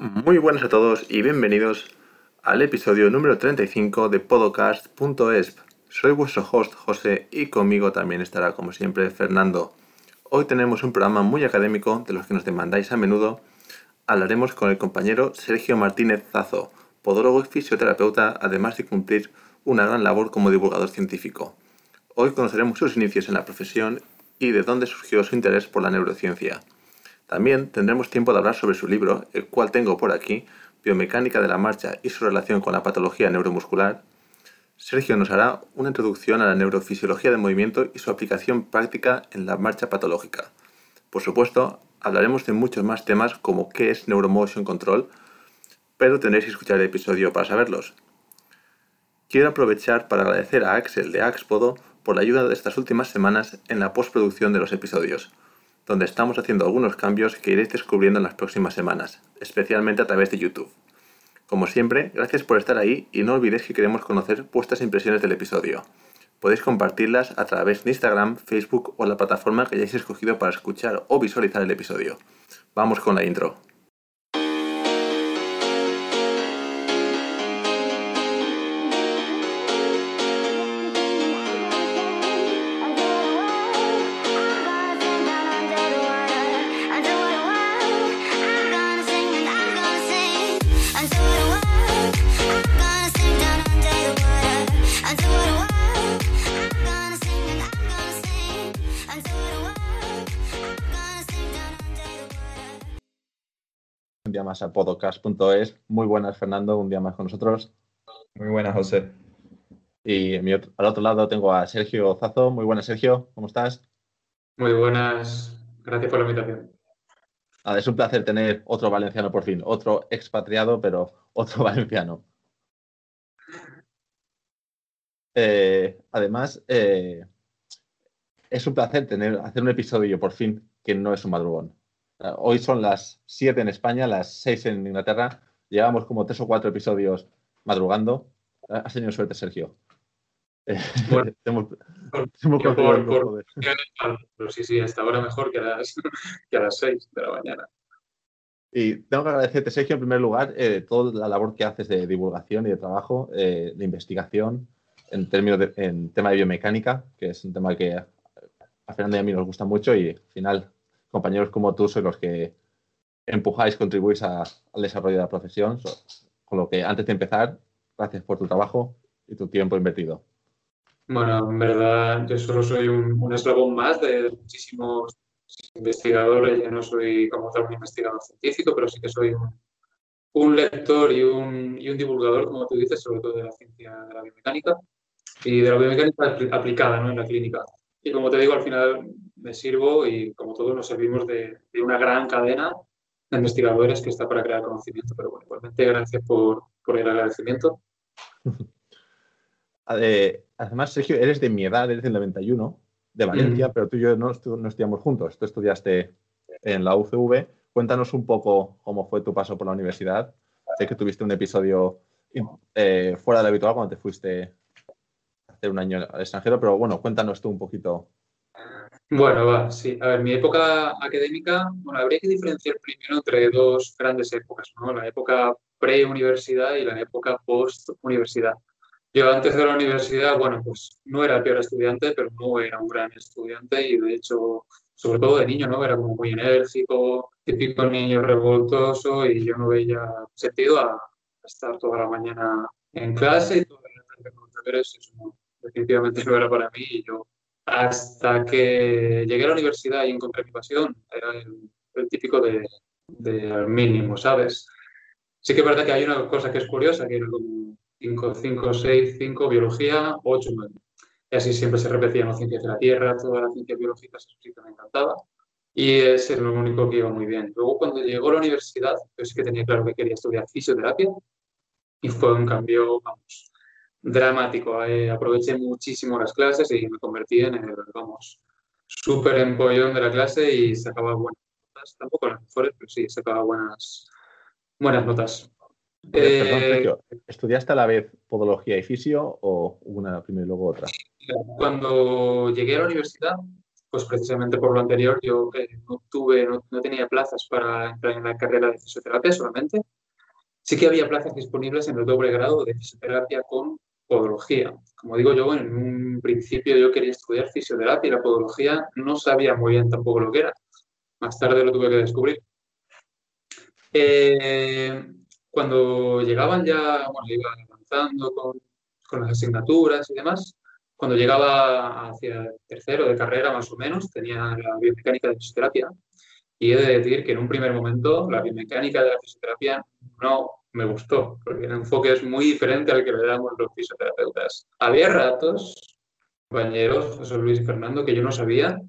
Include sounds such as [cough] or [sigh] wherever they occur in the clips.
Muy buenas a todos y bienvenidos al episodio número 35 de podcast.esp. Soy vuestro host José y conmigo también estará como siempre Fernando. Hoy tenemos un programa muy académico de los que nos demandáis a menudo. Hablaremos con el compañero Sergio Martínez Zazo, podólogo y fisioterapeuta, además de cumplir una gran labor como divulgador científico. Hoy conoceremos sus inicios en la profesión y de dónde surgió su interés por la neurociencia. También tendremos tiempo de hablar sobre su libro, el cual tengo por aquí, Biomecánica de la Marcha y su relación con la patología neuromuscular. Sergio nos hará una introducción a la neurofisiología del movimiento y su aplicación práctica en la marcha patológica. Por supuesto, hablaremos de muchos más temas como qué es Neuromotion Control, pero tendréis que escuchar el episodio para saberlos. Quiero aprovechar para agradecer a Axel de Axpodo por la ayuda de estas últimas semanas en la postproducción de los episodios donde estamos haciendo algunos cambios que iréis descubriendo en las próximas semanas, especialmente a través de YouTube. Como siempre, gracias por estar ahí y no olvidéis que queremos conocer vuestras impresiones del episodio. Podéis compartirlas a través de Instagram, Facebook o la plataforma que hayáis escogido para escuchar o visualizar el episodio. Vamos con la intro. Más a podcast.es. Muy buenas, Fernando, un día más con nosotros. Muy buenas, José. Y al otro lado tengo a Sergio Zazo. Muy buenas, Sergio, ¿cómo estás? Muy buenas, gracias por la invitación. es un placer tener otro valenciano por fin, otro expatriado, pero otro [laughs] valenciano. Eh, además, eh, es un placer tener, hacer un episodio por fin que no es un madrugón. Hoy son las 7 en España, las 6 en Inglaterra. Llevamos como tres o cuatro episodios madrugando. Has tenido suerte, Sergio. Bueno, [laughs] pero sí, sí, hasta ahora mejor que a las, [laughs] que a las 6 de la mañana. Y tengo que agradecerte, Sergio, en primer lugar, eh, toda la labor que haces de divulgación y de trabajo, eh, de investigación en términos de, en tema de biomecánica, que es un tema que a Fernando y a mí nos gusta mucho y al final compañeros como tú sois los que empujáis, contribuís al desarrollo de la profesión. Con lo que antes de empezar, gracias por tu trabajo y tu tiempo invertido. Bueno, en verdad yo solo soy un, eslabón más de muchísimos investigadores. Yo no soy como tal un investigador científico, pero sí que soy un, lector y un, y un, divulgador, como tú dices, sobre todo de la ciencia de la biomecánica y de la biomecánica aplicada ¿no? en la clínica. Y como te digo, al final me sirvo y como todos nos servimos de, una gran cadena de investigadores que está para crear conocimiento. Pero bueno, igualmente gracias por, por el agradecimiento. [laughs] Además, Sergio, eres de mi edad, eres del 91, de Valencia, pero tú y yo no, no estudiamos juntos. Tú estudiaste en la UCV. Cuéntanos un poco cómo fue tu paso por la universidad. Sé que tuviste un episodio eh, fuera de lo habitual cuando te fuiste hacer un año al extranjero, pero bueno, cuéntanos tú un poquito. Bueno, va, sí. A ver, mi época académica, bueno, habría que diferenciar primero entre dos grandes épocas, ¿no? La época pre-universidad y la época post-universidad. Yo antes de la universidad, bueno, pues no era el peor estudiante, pero no era un gran estudiante y de hecho, sobre todo de niño, ¿no? Era como muy enérgico, típico niño revoltoso y yo no veía sentido a estar toda la mañana en clase y toda la tarde con deberes, eso no, definitivamente no era para mí y yo hasta que llegué a la universidad y encontré mi pasión, era el, típico de, de, mínimo, ¿sabes? Sí que es verdad que hay una cosa que es curiosa, que era como 5, 5, 6, 5, biología, 8, 9. Y así siempre se repetían las ciencias de la Tierra, todas las ciencias biológicas, eso sí que me encantaba. Y es lo único que iba muy bien. Luego, cuando llegó a la universidad, yo sí que tenía claro que quería estudiar fisioterapia y fue un cambio, vamos, dramático. Eh, aproveché muchísimo las clases y me convertí en el, vamos, súper empollón de la clase y sacaba buenas notas. Tampoco las mejores, pero sí, sacaba buenas, buenas notas. Eh, ¿Estudiaste a la vez podología y fisio o una primero y luego otra? Cuando llegué a la universidad, pues precisamente por lo anterior yo eh, no tuve, no, tenía plazas para entrar en la carrera de fisioterapia solamente. Sí que había plazas disponibles en el doble grado de fisioterapia con podología. Como digo yo, en un principio yo quería estudiar fisioterapia y la podología no sabía muy bien tampoco lo que era. Más tarde lo tuve que descubrir. Eh, cuando llegaban ya, bueno, iba avanzando con, con las asignaturas y demás, cuando llegaba hacia el tercero de carrera más o menos, tenía la biomecánica de fisioterapia y he de decir que en un primer momento la biomecánica de la fisioterapia no me gustó, porque el enfoque es muy diferente al que le damos los fisioterapeutas. Había ratos, compañeros, José Luis Fernando, que yo no sabía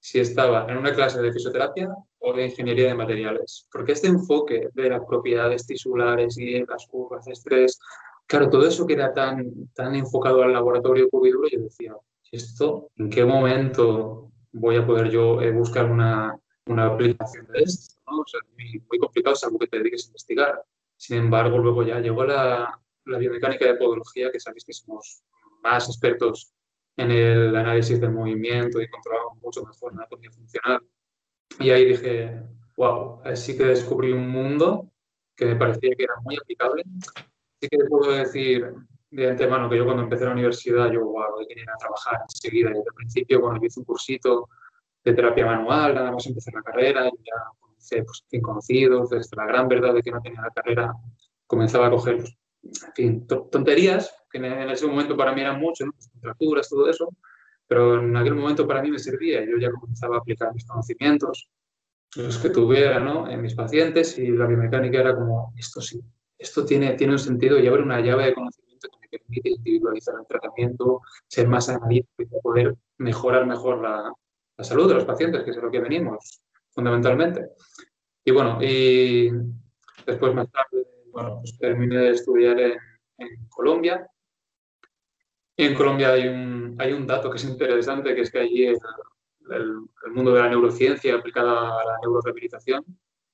si estaba en una clase de fisioterapia o de ingeniería de materiales, porque este enfoque de las propiedades tisulares y las curvas de estrés claro, todo eso que era tan, tan enfocado al laboratorio puro yo decía, ¿esto en qué momento voy a poder yo eh, buscar una, una, aplicación de esto? ¿no? O sea, muy, muy complicado, salvo que te dediques a investigar. Sin embargo, luego ya llegó la, biomecánica de podología, que sabéis que somos más expertos en el análisis del movimiento y controlamos mucho mejor la anatomía funcional. Y ahí dije, wow, así que descubrí un mundo que me parecía que era muy aplicable sí que puedo decir de antemano que yo cuando empecé la universidad, yo wow, quería ir a trabajar enseguida. Desde el principio, cuando hice un cursito de terapia manual, nada más empecé la carrera, y ya comencé pues, conocidos, desde la gran verdad de que no tenía la carrera, comenzaba a coger, pues, en fin, tonterías, que en ese momento para mí eran mucho, ¿no? Pues, contracturas, todo eso, pero en aquel momento para mí me servía. Yo ya comenzaba a aplicar mis conocimientos, los que tuviera, ¿no? En mis pacientes y la biomecánica era como, esto sí, esto tiene, tiene un sentido y abre una llave de conocimiento que me permite individualizar el tratamiento, ser más analítico y poder mejorar mejor la, la salud de los pacientes, que es lo que venimos fundamentalmente. Y bueno, y después más tarde, bueno, pues terminé de estudiar en, Colombia. Y en Colombia hay un, hay un dato que es interesante, que es que allí el, el mundo de la neurociencia aplicada a la neurorehabilitación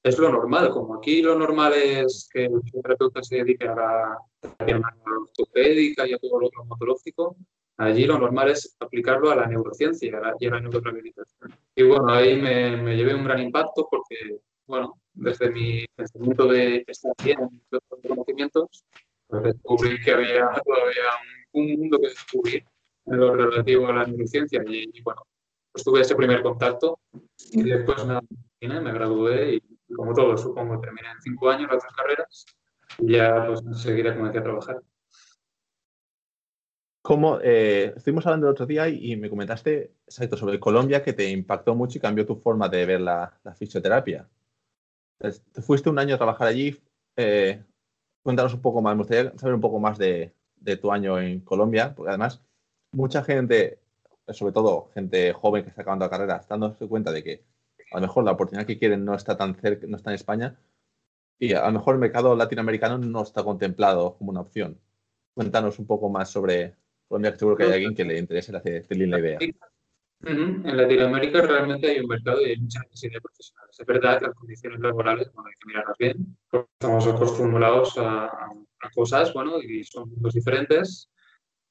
es lo normal. Como aquí lo normal es que el terapeuta se dedique a la terapia ortopédica y a todo lo traumatológico, allí lo normal es aplicarlo a la neurociencia y a la, neurorehabilitación. Y bueno, ahí me, me, llevé un gran impacto porque, bueno, desde mi pensamiento de estar bien en los conocimientos, pues descubrí que había [laughs] todavía un, mundo que descubrir en lo relativo a la neurociencia y, bueno, pues tuve ese primer contacto y después me, gradué y como todos, supongo, terminé en cinco años las dos carreras y ya pues enseguida comencé a trabajar. Como eh, estuvimos hablando el otro día y, me comentaste exacto sobre Colombia que te impactó mucho y cambió tu forma de ver la, fisioterapia. te fuiste un año a trabajar allí. Eh, cuéntanos un poco más, me gustaría saber un poco más de, de, tu año en Colombia, porque además mucha gente, sobre todo gente joven que está acabando la carrera, está dándose cuenta de que a lo mejor la oportunidad que quieren no está tan cerca, no está en España y a lo mejor el mercado latinoamericano no está contemplado como una opción. Cuéntanos un poco más sobre Colombia, que seguro que hay alguien que le interese la, la idea. En Latinoamérica realmente hay un mercado y hay mucha necesidad de profesionales. Es verdad que las condiciones laborales, bueno, hay que mirarlas bien, porque estamos acostumbrados a, a, cosas, bueno, y son mundos diferentes.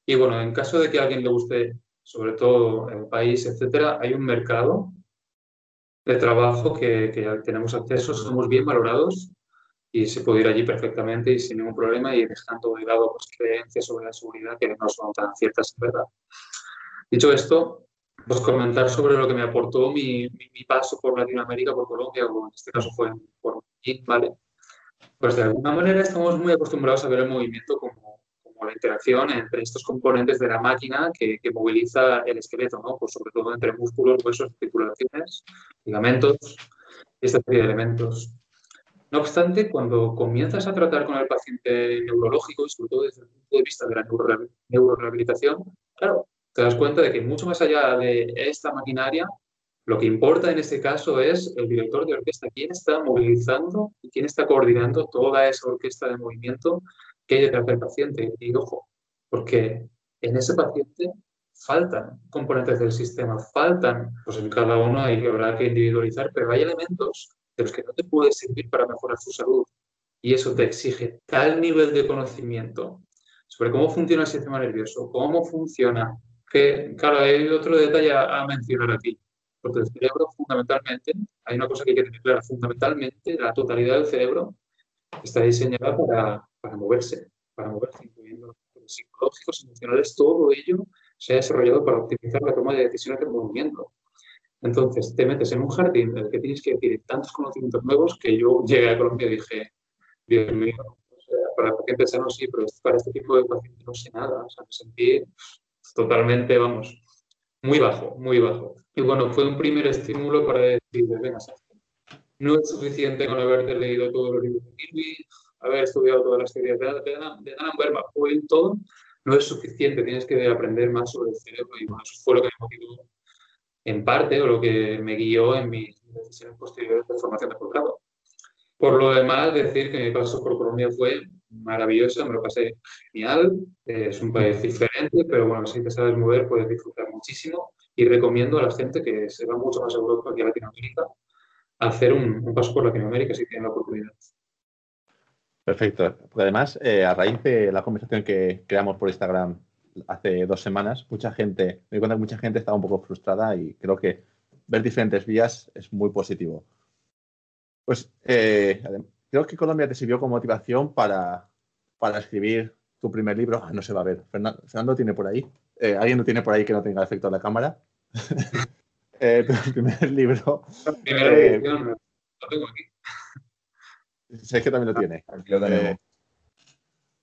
Y bueno, en caso de que a alguien le guste, sobre todo el país, etcétera, hay un mercado de trabajo que, que tenemos acceso, somos bien valorados y se puede ir allí perfectamente y sin ningún problema y dejando de lado pues, creencias sobre la seguridad que no son tan ciertas en verdad. Dicho esto, pues comentar sobre lo que me aportó mi, mi, paso por Latinoamérica, por Colombia, o en este caso fue por Medellín, ¿vale? Pues de alguna manera estamos muy acostumbrados a ver el movimiento como la interacción entre estos componentes de la máquina que, moviliza el esqueleto, ¿no? pues sobre todo entre músculos, huesos, articulaciones, ligamentos esta serie de elementos. No obstante, cuando comienzas a tratar con el paciente neurológico, y sobre todo desde el punto de vista de la neurorehabilitación, claro, te das cuenta de que mucho más allá de esta maquinaria, lo que importa en este caso es el director de orquesta, quién está movilizando y quién está coordinando toda esa orquesta de movimiento que hay detrás del paciente. Y ojo, porque en ese paciente faltan componentes del sistema, faltan, pues en cada uno hay, habrá que individualizar, pero hay elementos de los que no te puede servir para mejorar su salud. Y eso te exige tal nivel de conocimiento sobre cómo funciona el sistema nervioso, cómo funciona, que, claro, hay otro detalle a mencionar aquí. Porque el cerebro, fundamentalmente, hay una cosa que hay que tener clara, fundamentalmente la totalidad del cerebro está diseñada para, para moverse, para moverse, incluyendo los psicológicos, emocionales, todo ello se ha desarrollado para optimizar la toma de decisiones del movimiento. Entonces, te metes en un jardín en el que tienes que adquirir tantos conocimientos nuevos que yo llegué a Colombia y dije, Dios mío, para pacientes sanos sí, pero para este tipo de pacientes no sé nada. O sea, me sentí totalmente, vamos, muy bajo, muy bajo. Y bueno, fue un primer estímulo para decir, venga, no es suficiente con haberte leído todos los libros de Kirby, haber estudiado todas las teorías de, de, de Dan fue todo, no es suficiente, tienes que aprender más sobre el cerebro y bueno, fue lo que me motivó en parte o lo que me guió en mis decisiones posteriores de formación de posgrado. Por lo demás, decir que mi paso por Colombia fue maravilloso, me lo pasé genial, es un país diferente, pero bueno, si te sabes mover puedes disfrutar muchísimo y recomiendo a la gente que se va mucho más a Europa que a Latinoamérica hacer un, paso por Latinoamérica si tienen la oportunidad. Perfecto. Además, eh, a raíz de la conversación que creamos por Instagram hace dos semanas, mucha gente, me di cuenta que mucha gente estaba un poco frustrada y creo que ver diferentes vías es muy positivo. Pues eh, creo que Colombia te sirvió como motivación para, para escribir tu primer libro. Ah, no se va a ver. Fernando, tiene por ahí. Eh, ¿Alguien no tiene por ahí que no tenga efecto de la cámara? [laughs] eh, tu primer libro. Primera eh, lo tengo aquí. Sé que también lo tiene. Aquí lo tenemos.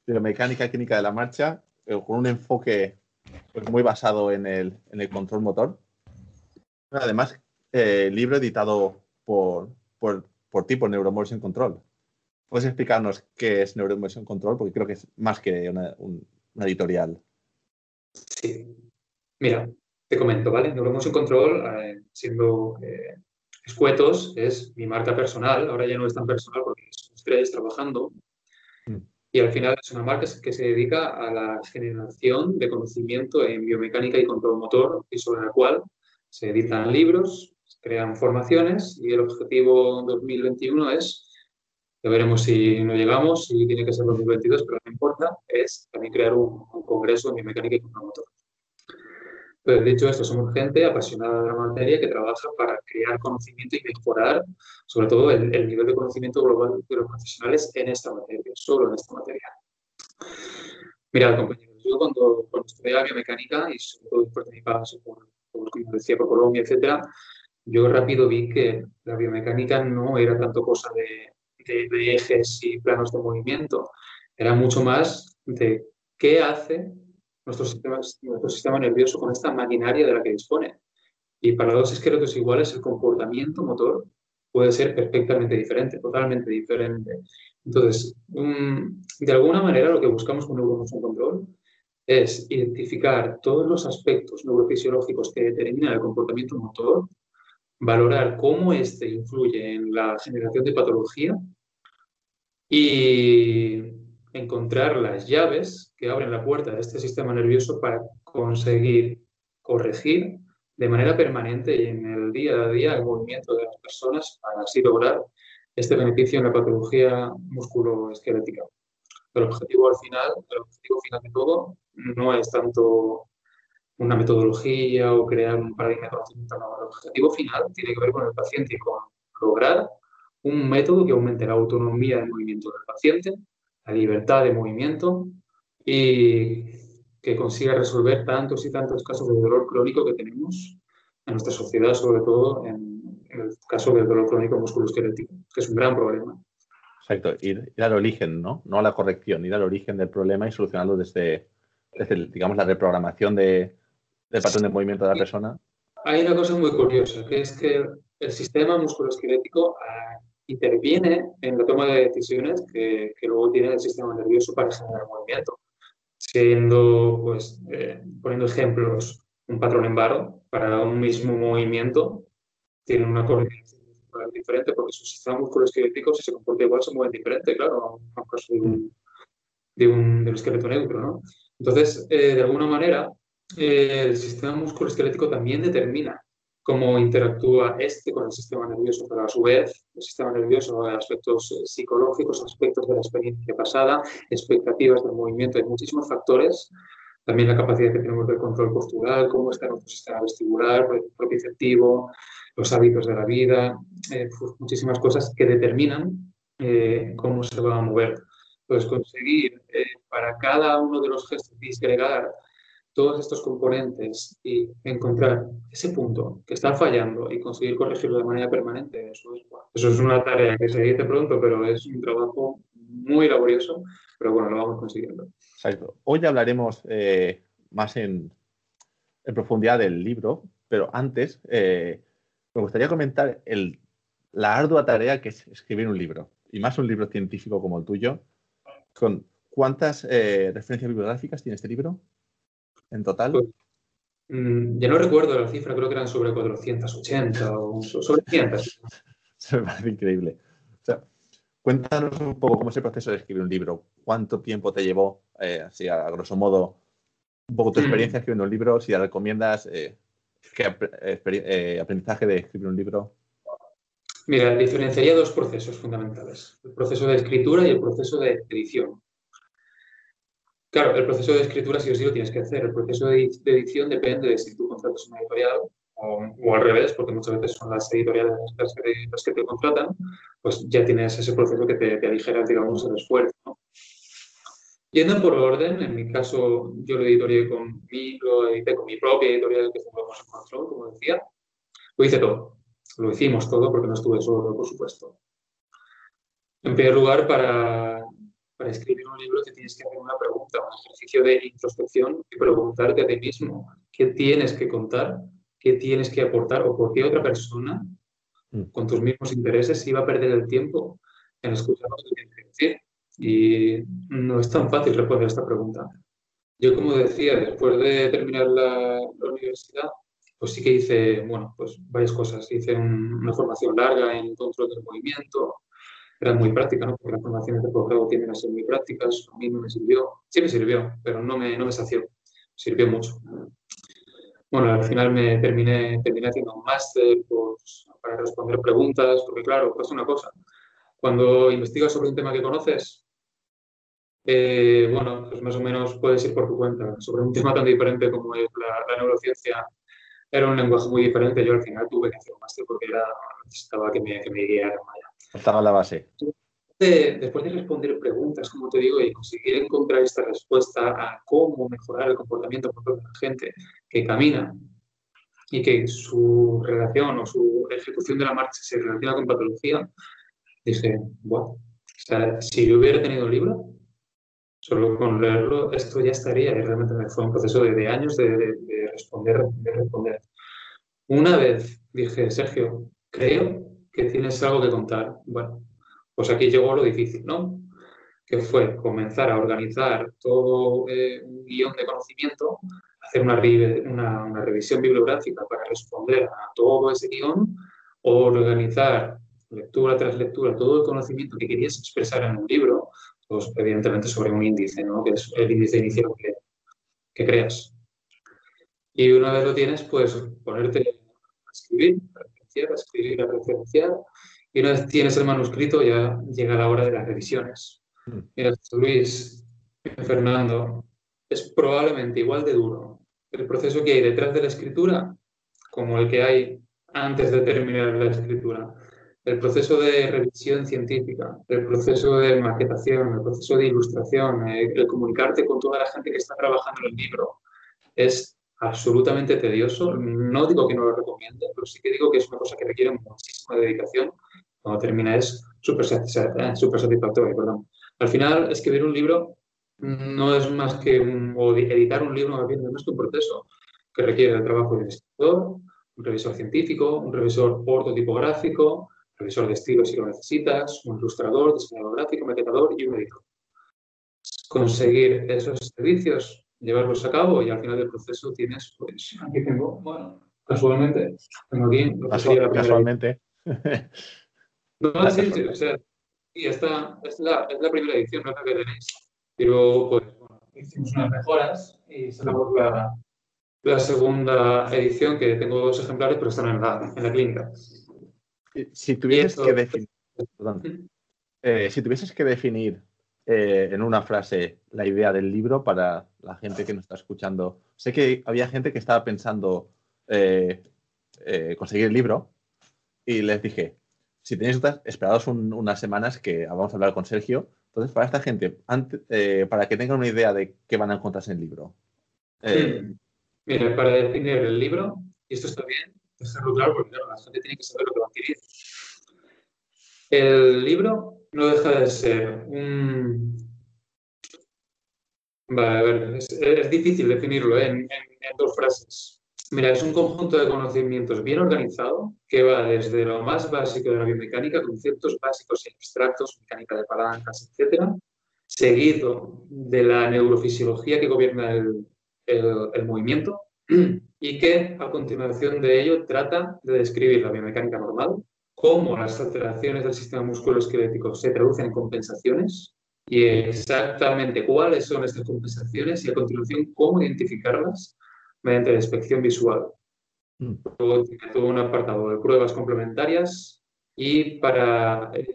biomecánica clínica de la marcha, con un enfoque pues, muy basado en el, en el control motor. Además, libro editado por, por por tipo Neuromotion Control. ¿Puedes explicarnos qué es Neuromotion Control? Porque creo que es más que una, editorial. Sí. Mira, te comento, ¿vale? Neuromotion Control, eh, siendo eh, escuetos, es mi marca personal. Ahora ya no es tan personal porque somos tres trabajando. Mm. Y al final es una marca que se dedica a la generación de conocimiento en biomecánica y control motor y sobre la cual se editan libros, crean formaciones y el objetivo 2021 es, ya veremos si no llegamos, si tiene que ser 2022, pero no importa, es también crear un, congreso en mecánica y motor. Pero dicho esto, somos gente apasionada de la materia que trabaja para crear conocimiento y mejorar, sobre todo, el, nivel de conocimiento global de los profesionales en esta materia, solo en esta materia. Mirad, compañeros, yo cuando, cuando estudié biomecánica y sobre todo paso por, por, como decía, por Colombia, etcétera, yo rápido vi que la biomecánica no era tanto cosa de, ejes y planos de movimiento, era mucho más de qué hace nuestro sistema, nuestro sistema nervioso con esta maquinaria de la que dispone. Y para dos esqueletos iguales el comportamiento motor puede ser perfectamente diferente, totalmente diferente. Entonces, de alguna manera lo que buscamos con Neuromotion Control es identificar todos los aspectos neurofisiológicos que determinan el comportamiento motor valorar cómo éste influye en la generación de patología y encontrar las llaves que abren la puerta de este sistema nervioso para conseguir corregir de manera permanente y en el día a día el movimiento de las personas para así lograr este beneficio en la patología musculoesquelética. El objetivo al final, el objetivo final de todo no es tanto una metodología o crear un paradigma de conocimiento. el objetivo final tiene que ver con el paciente y con lograr un método que aumente la autonomía de movimiento del paciente, la libertad de movimiento y que consiga resolver tantos y tantos casos de dolor crónico que tenemos en nuestra sociedad, sobre todo en, el caso del dolor crónico musculoesquelético, que es un gran problema. Exacto, ir, ir, al origen, ¿no? No a la corrección, ir al origen del problema y solucionarlo desde, desde digamos, la reprogramación de, del patrón de movimiento de la persona? Hay una cosa muy curiosa, que es que el sistema musculoesquelético ah, interviene en la toma de decisiones que, que, luego tiene el sistema nervioso para generar movimiento. Siendo, pues, eh, poniendo ejemplos, un patrón en varo para un mismo movimiento tiene una coordinación diferente porque su sistema musculoesquelético, si se comporta igual, se mueve diferente, claro, a caso de un, de un, esqueleto neutro, ¿no? Entonces, eh, de alguna manera, el sistema musculoesquelético también determina cómo interactúa este con el sistema nervioso, pero a su vez el sistema nervioso, aspectos eh, psicológicos, aspectos de la experiencia pasada, expectativas del movimiento, hay muchísimos factores también la capacidad que tenemos de control postural, cómo está nuestro sistema vestibular, propioceptivo, los hábitos de la vida, eh, muchísimas cosas que determinan eh, cómo se va a mover. Entonces, conseguir eh, para cada uno de los gestos disgregar todos estos componentes y encontrar ese punto que está fallando y conseguir corregirlo de manera permanente, eso es, eso es una tarea que se dice pronto, pero es un trabajo muy laborioso, pero bueno, lo vamos consiguiendo. Hoy hablaremos eh, más en, en, profundidad del libro, pero antes eh, me gustaría comentar el, la ardua tarea que es escribir un libro, y más un libro científico como el tuyo. Con, ¿Cuántas eh, referencias bibliográficas tiene este libro? En total? Pues, mm, ya no recuerdo la cifra, creo que eran sobre 480 o sobre 500. [laughs] Se me parece increíble. O sea, cuéntanos un poco cómo es el proceso de escribir un libro. ¿Cuánto tiempo te llevó, eh, así a, grosso modo, un poco tu mm. experiencia escribiendo un libro? Si recomiendas eh, qué eh, aprendizaje de escribir un libro. Mira, diferenciaría dos procesos fundamentales. El proceso de escritura y el proceso de edición. Claro, el proceso de escritura sí o sí lo tienes que hacer. El proceso de, edición depende de si tú contratas una editorial o, al revés, porque muchas veces son las editoriales las que, te, contratan, pues ya tienes ese proceso que te, te aligera, digamos, el esfuerzo. Yendo por orden, en mi caso yo lo editorié con mi, lo edité con mi propia editorial, que es Control, como decía. Lo hice todo. Lo hicimos todo porque no estuve solo, por supuesto. En primer lugar, para para escribir un libro te tienes que hacer una pregunta, un ejercicio de introspección y preguntarte a ti mismo qué tienes que contar, qué tienes que aportar o por qué otra persona mm. con tus mismos intereses iba a perder el tiempo en escuchar lo que tienes que decir. Y no es tan fácil responder a esta pregunta. Yo, como decía, después de terminar la, universidad, pues sí que hice, bueno, pues varias cosas. Hice una formación larga en control del movimiento, era muy práctica, ¿no? porque las formaciones de posgrado tienden a ser muy prácticas, a mí no me sirvió, sí me sirvió, pero no me, no me sació, sirvió mucho. Bueno, al final me terminé, terminé haciendo un máster pues, para responder preguntas, porque claro, pasa una cosa, cuando investigas sobre un tema que conoces, eh, bueno, pues más o menos puedes ir por tu cuenta. Sobre un tema tan diferente como es la, neurociencia, era un lenguaje muy diferente. Yo al final tuve que hacer un máster porque era, necesitaba que me, que me guiaran. Estaba la base. después de responder preguntas, como te digo, y conseguir encontrar esta respuesta a cómo mejorar el comportamiento de la gente que camina y que su relación o su ejecución de la marcha se relaciona con patología, dije, bueno, si yo hubiera tenido un libro, solo con leerlo, esto ya estaría. Y realmente fue un proceso de, años de, de, responder, de responder. Una vez dije, Sergio, creo que tienes algo que contar. Bueno, pues aquí llegó lo difícil, ¿no? Que fue comenzar a organizar todo eh, un guion de conocimiento, hacer una, una, una, revisión bibliográfica para responder a todo ese guion, organizar lectura tras lectura todo el conocimiento que querías expresar en un libro, pues evidentemente sobre un índice, ¿no? Que es el índice inicial que, que creas. Y una vez lo tienes, pues ponerte a escribir, a escribir, a referenciar, y una vez tienes el manuscrito ya llega la hora de las revisiones. Mm. Mira, Luis, Fernando, es probablemente igual de duro el proceso que hay detrás de la escritura como el que hay antes de terminar la escritura. El proceso de revisión científica, el proceso de maquetación, el proceso de ilustración, el, el comunicarte con toda la gente que está trabajando en el libro, es absolutamente tedioso. No digo que no lo recomiende, pero sí que digo que es una cosa que requiere muchísima dedicación. Cuando termina es súper eh, satisfactorio. Perdón. Al final, escribir un libro no es más que un, o editar un libro, no es un proceso que requiere el trabajo de un escritor, un revisor científico, un revisor ortotipográfico, revisor de estilo si lo necesitas, un ilustrador, diseñador gráfico, maquetador y un editor. Conseguir esos servicios llevarlos a cabo y al final del proceso tienes, pues, aquí tengo, bueno, casualmente, tengo aquí Casualmente. [laughs] no, sí, sí, o sea, y esta es la, es la primera edición, ¿no? que tenéis. Pero, pues, bueno, hicimos unas mejoras y sacamos la, la segunda edición, que tengo dos ejemplares, pero están en la, en la clínica. Si tuvieses que definir, perdón, eh, si tuvieses que definir eh, en una frase la idea del libro para la gente que nos está escuchando. Sé que había gente que estaba pensando eh, eh, conseguir el libro y les dije, si tenéis dudas, esperados unas semanas que vamos a hablar con Sergio. Entonces, para esta gente, para que tengan una idea de qué van a encontrarse en el libro. Mira, para definir el libro, y esto está bien, dejarlo claro porque la gente tiene que saber lo que va a adquirir. El libro no deja de ser un... Vale, a ver, es, difícil definirlo ¿eh? en, dos frases. Mira, es un conjunto de conocimientos bien organizado que va desde lo más básico de la biomecánica, conceptos básicos y abstractos, mecánica de palancas, etcétera, seguido de la neurofisiología que gobierna el, el, movimiento y que a continuación de ello trata de describir la biomecánica normal, cómo las alteraciones del sistema musculoesquelético se traducen en compensaciones y exactamente cuáles son estas compensaciones y a continuación cómo identificarlas mediante la inspección visual. Mm. Luego tiene todo un apartado de pruebas complementarias y para eh,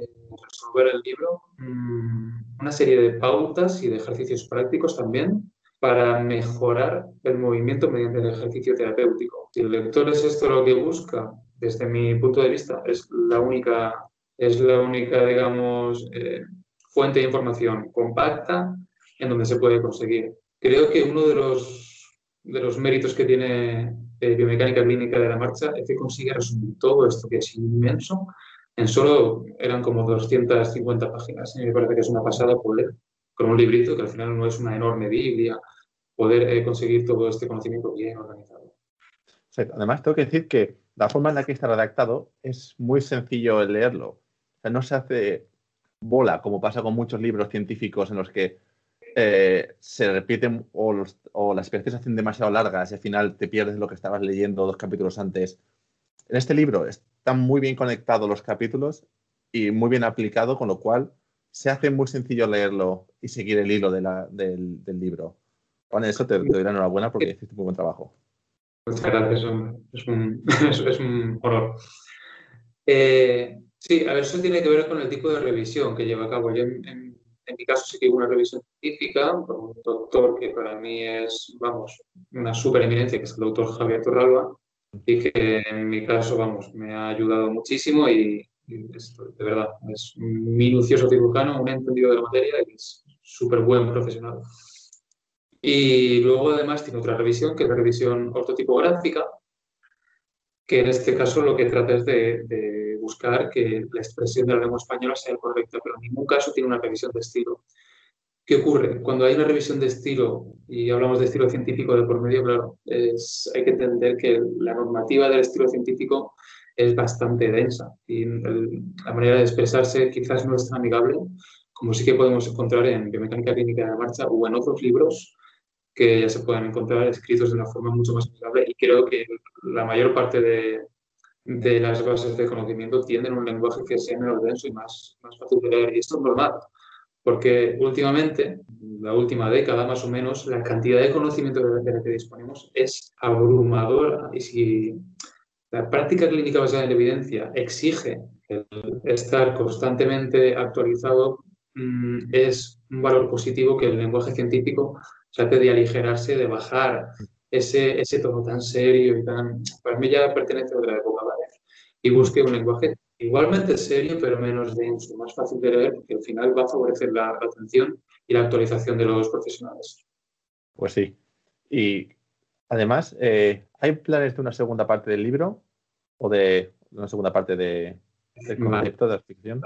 resolver el libro mm, una serie de pautas y de ejercicios prácticos también para mejorar el movimiento mediante el ejercicio terapéutico. Si el lector es esto lo que busca, desde mi punto de vista, es la única, es la única digamos, eh, fuente de información compacta en donde se puede conseguir. Creo que uno de los, de los méritos que tiene eh, biomecánica clínica de la marcha es que consigue resumir todo esto que es inmenso en solo eran como 250 páginas. Y me parece que es una pasada poder, con un librito que al final no es una enorme Biblia, poder eh, conseguir todo este conocimiento bien organizado. Además, tengo que decir que la forma en la que está redactado es muy sencillo el leerlo. O sea, no se hace bola, como pasa con muchos libros científicos en los que eh, se repiten o, las experiencias se hacen demasiado largas y al final te pierdes lo que estabas leyendo dos capítulos antes. En este libro están muy bien conectados los capítulos y muy bien aplicado, con lo cual se hace muy sencillo leerlo y seguir el hilo del, libro. Con eso te, doy la enhorabuena porque hiciste muy buen trabajo. Muchas gracias, es un, es un [laughs] honor. Eh, sí, a ver, eso tiene que ver con el tipo de revisión que lleva a cabo. Yo, en, mi caso, sí que hubo una revisión científica con un doctor que para mí es, vamos, una super eminencia, que es el doctor Javier Torralba, y que en mi caso, vamos, me ha ayudado muchísimo y, es, de verdad, es un minucioso cirujano, un entendido de la materia y es súper buen profesional. Y luego además tiene otra revisión, que es la revisión ortotipográfica, que en este caso lo que trata es de, buscar que la expresión de la lengua española sea correcta, pero en ningún caso tiene una revisión de estilo. ¿Qué ocurre? Cuando hay una revisión de estilo, y hablamos de estilo científico de por medio, claro, es, hay que entender que la normativa del estilo científico es bastante densa y la manera de expresarse quizás no es tan amigable como sí que podemos encontrar en Biomecánica Clínica de Marcha o en otros libros que ya se puedan encontrar escritos de una forma mucho más amigable y creo que la mayor parte de, de las bases de conocimiento tienen un lenguaje que sea menos denso y más, más fácil de leer. Y esto es normal, porque últimamente, la última década más o menos, la cantidad de conocimiento de la que disponemos es abrumadora. Y si la práctica clínica basada en evidencia exige estar constantemente actualizado, mm, es un valor positivo que el lenguaje científico trate de aligerarse, de bajar ese, ese tono tan serio y tan... Para mí ya pertenece a otra época. Y busque un lenguaje igualmente serio, pero menos denso, más fácil de leer, porque al final va a favorecer la, atención y la actualización de los profesionales. Pues sí. Y además, eh, ¿hay planes de una segunda parte del libro o de una segunda parte de, del concepto de la ficción?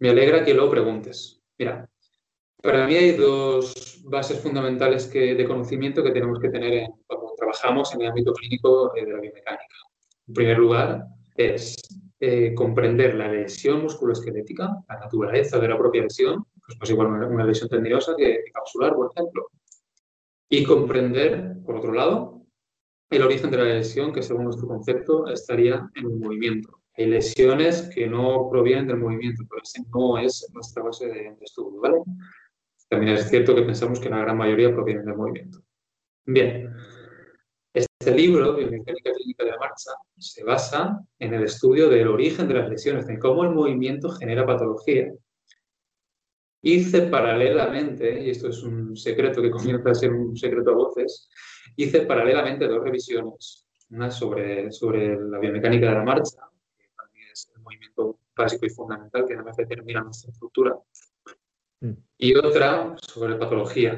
Me alegra que lo preguntes. Mira, para mí hay dos bases fundamentales que, de conocimiento que tenemos que tener cuando trabajamos en el ámbito clínico de la biomecánica. En primer lugar, es eh, comprender la lesión musculoesquelética, la naturaleza de la propia lesión, pues no es igual una, lesión tendinosa que, capsular, por ejemplo. Y comprender, por otro lado, el origen de la lesión, que según nuestro concepto estaría en el movimiento. Hay lesiones que no provienen del movimiento, pero ese no es nuestra base de, de estudio, ¿vale? También es cierto que pensamos que la gran mayoría provienen del movimiento. Bien, este libro, Biomecánica Clínica de la Marcha, se basa en el estudio del origen de las lesiones, de cómo el movimiento genera patología. hice paralelamente, y esto es un secreto que comienza a ser un secreto a voces, hice paralelamente dos revisiones. Una sobre, sobre la biomecánica de la marcha, que también es el movimiento básico y fundamental que además determina nuestra estructura, mm. y otra sobre patología,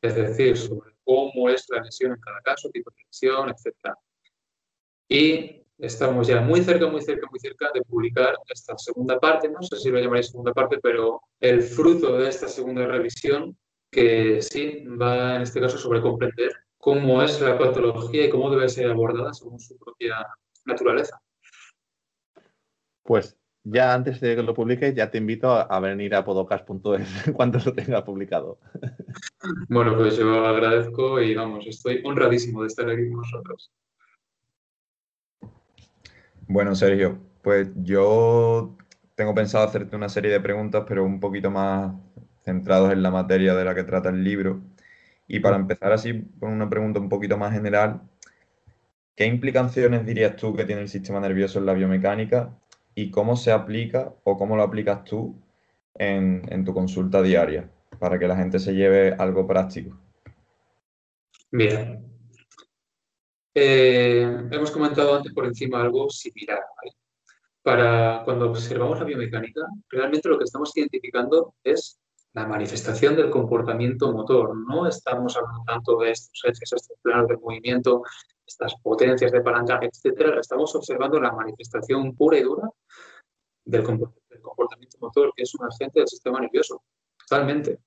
es decir, sobre cómo es la lesión en cada caso, tipo de lesión, etc. Y estamos ya muy cerca, muy cerca, muy cerca de publicar esta segunda parte, no sé si lo llamaré segunda parte, pero el fruto de esta segunda revisión, que sí va en este caso sobre comprender cómo es la patología y cómo debe ser abordada según su propia naturaleza. Pues ya antes de que lo publiques, ya te invito a, venir a podocast.es [laughs] cuando lo tenga publicado. Bueno, pues yo agradezco y vamos, estoy honradísimo de estar aquí con nosotros. Bueno, Sergio, pues yo tengo pensado hacerte una serie de preguntas, pero un poquito más centrados en la materia de la que trata el libro. Y para empezar así, con una pregunta un poquito más general, ¿qué implicaciones dirías tú que tiene el sistema nervioso en la biomecánica y cómo se aplica o cómo lo aplicas tú en, tu consulta diaria para que la gente se lleve algo práctico? Bien. Eh, hemos comentado antes por encima algo similar. Para cuando observamos la biomecánica, realmente lo que estamos identificando es la manifestación del comportamiento motor. No estamos hablando tanto de estos ejes, estos planos de movimiento, estas potencias de palanca, etcétera, estamos observando la manifestación pura y dura del comportamiento motor, que es un agente del sistema nervioso. Totalmente.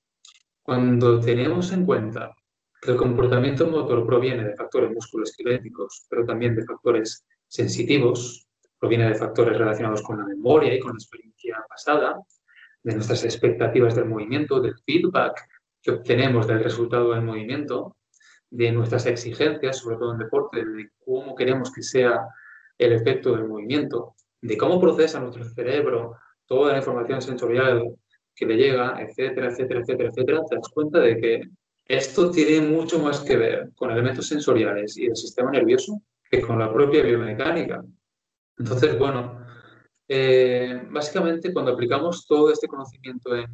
Cuando tenemos en cuenta que el comportamiento motor proviene de factores musculoesqueléticos, pero también de factores sensitivos, proviene de factores relacionados con la memoria y con la experiencia pasada, de nuestras expectativas del movimiento, del feedback que obtenemos del resultado del movimiento, de nuestras exigencias, sobre todo en deporte, de cómo queremos que sea el efecto del movimiento, de cómo procesa nuestro cerebro toda la información sensorial que le llega, etcétera, etcétera, etcétera, etcétera, te das cuenta de que esto tiene mucho más que ver con elementos sensoriales y el sistema nervioso que con la propia biomecánica. Entonces, bueno, eh, básicamente cuando aplicamos todo este conocimiento en,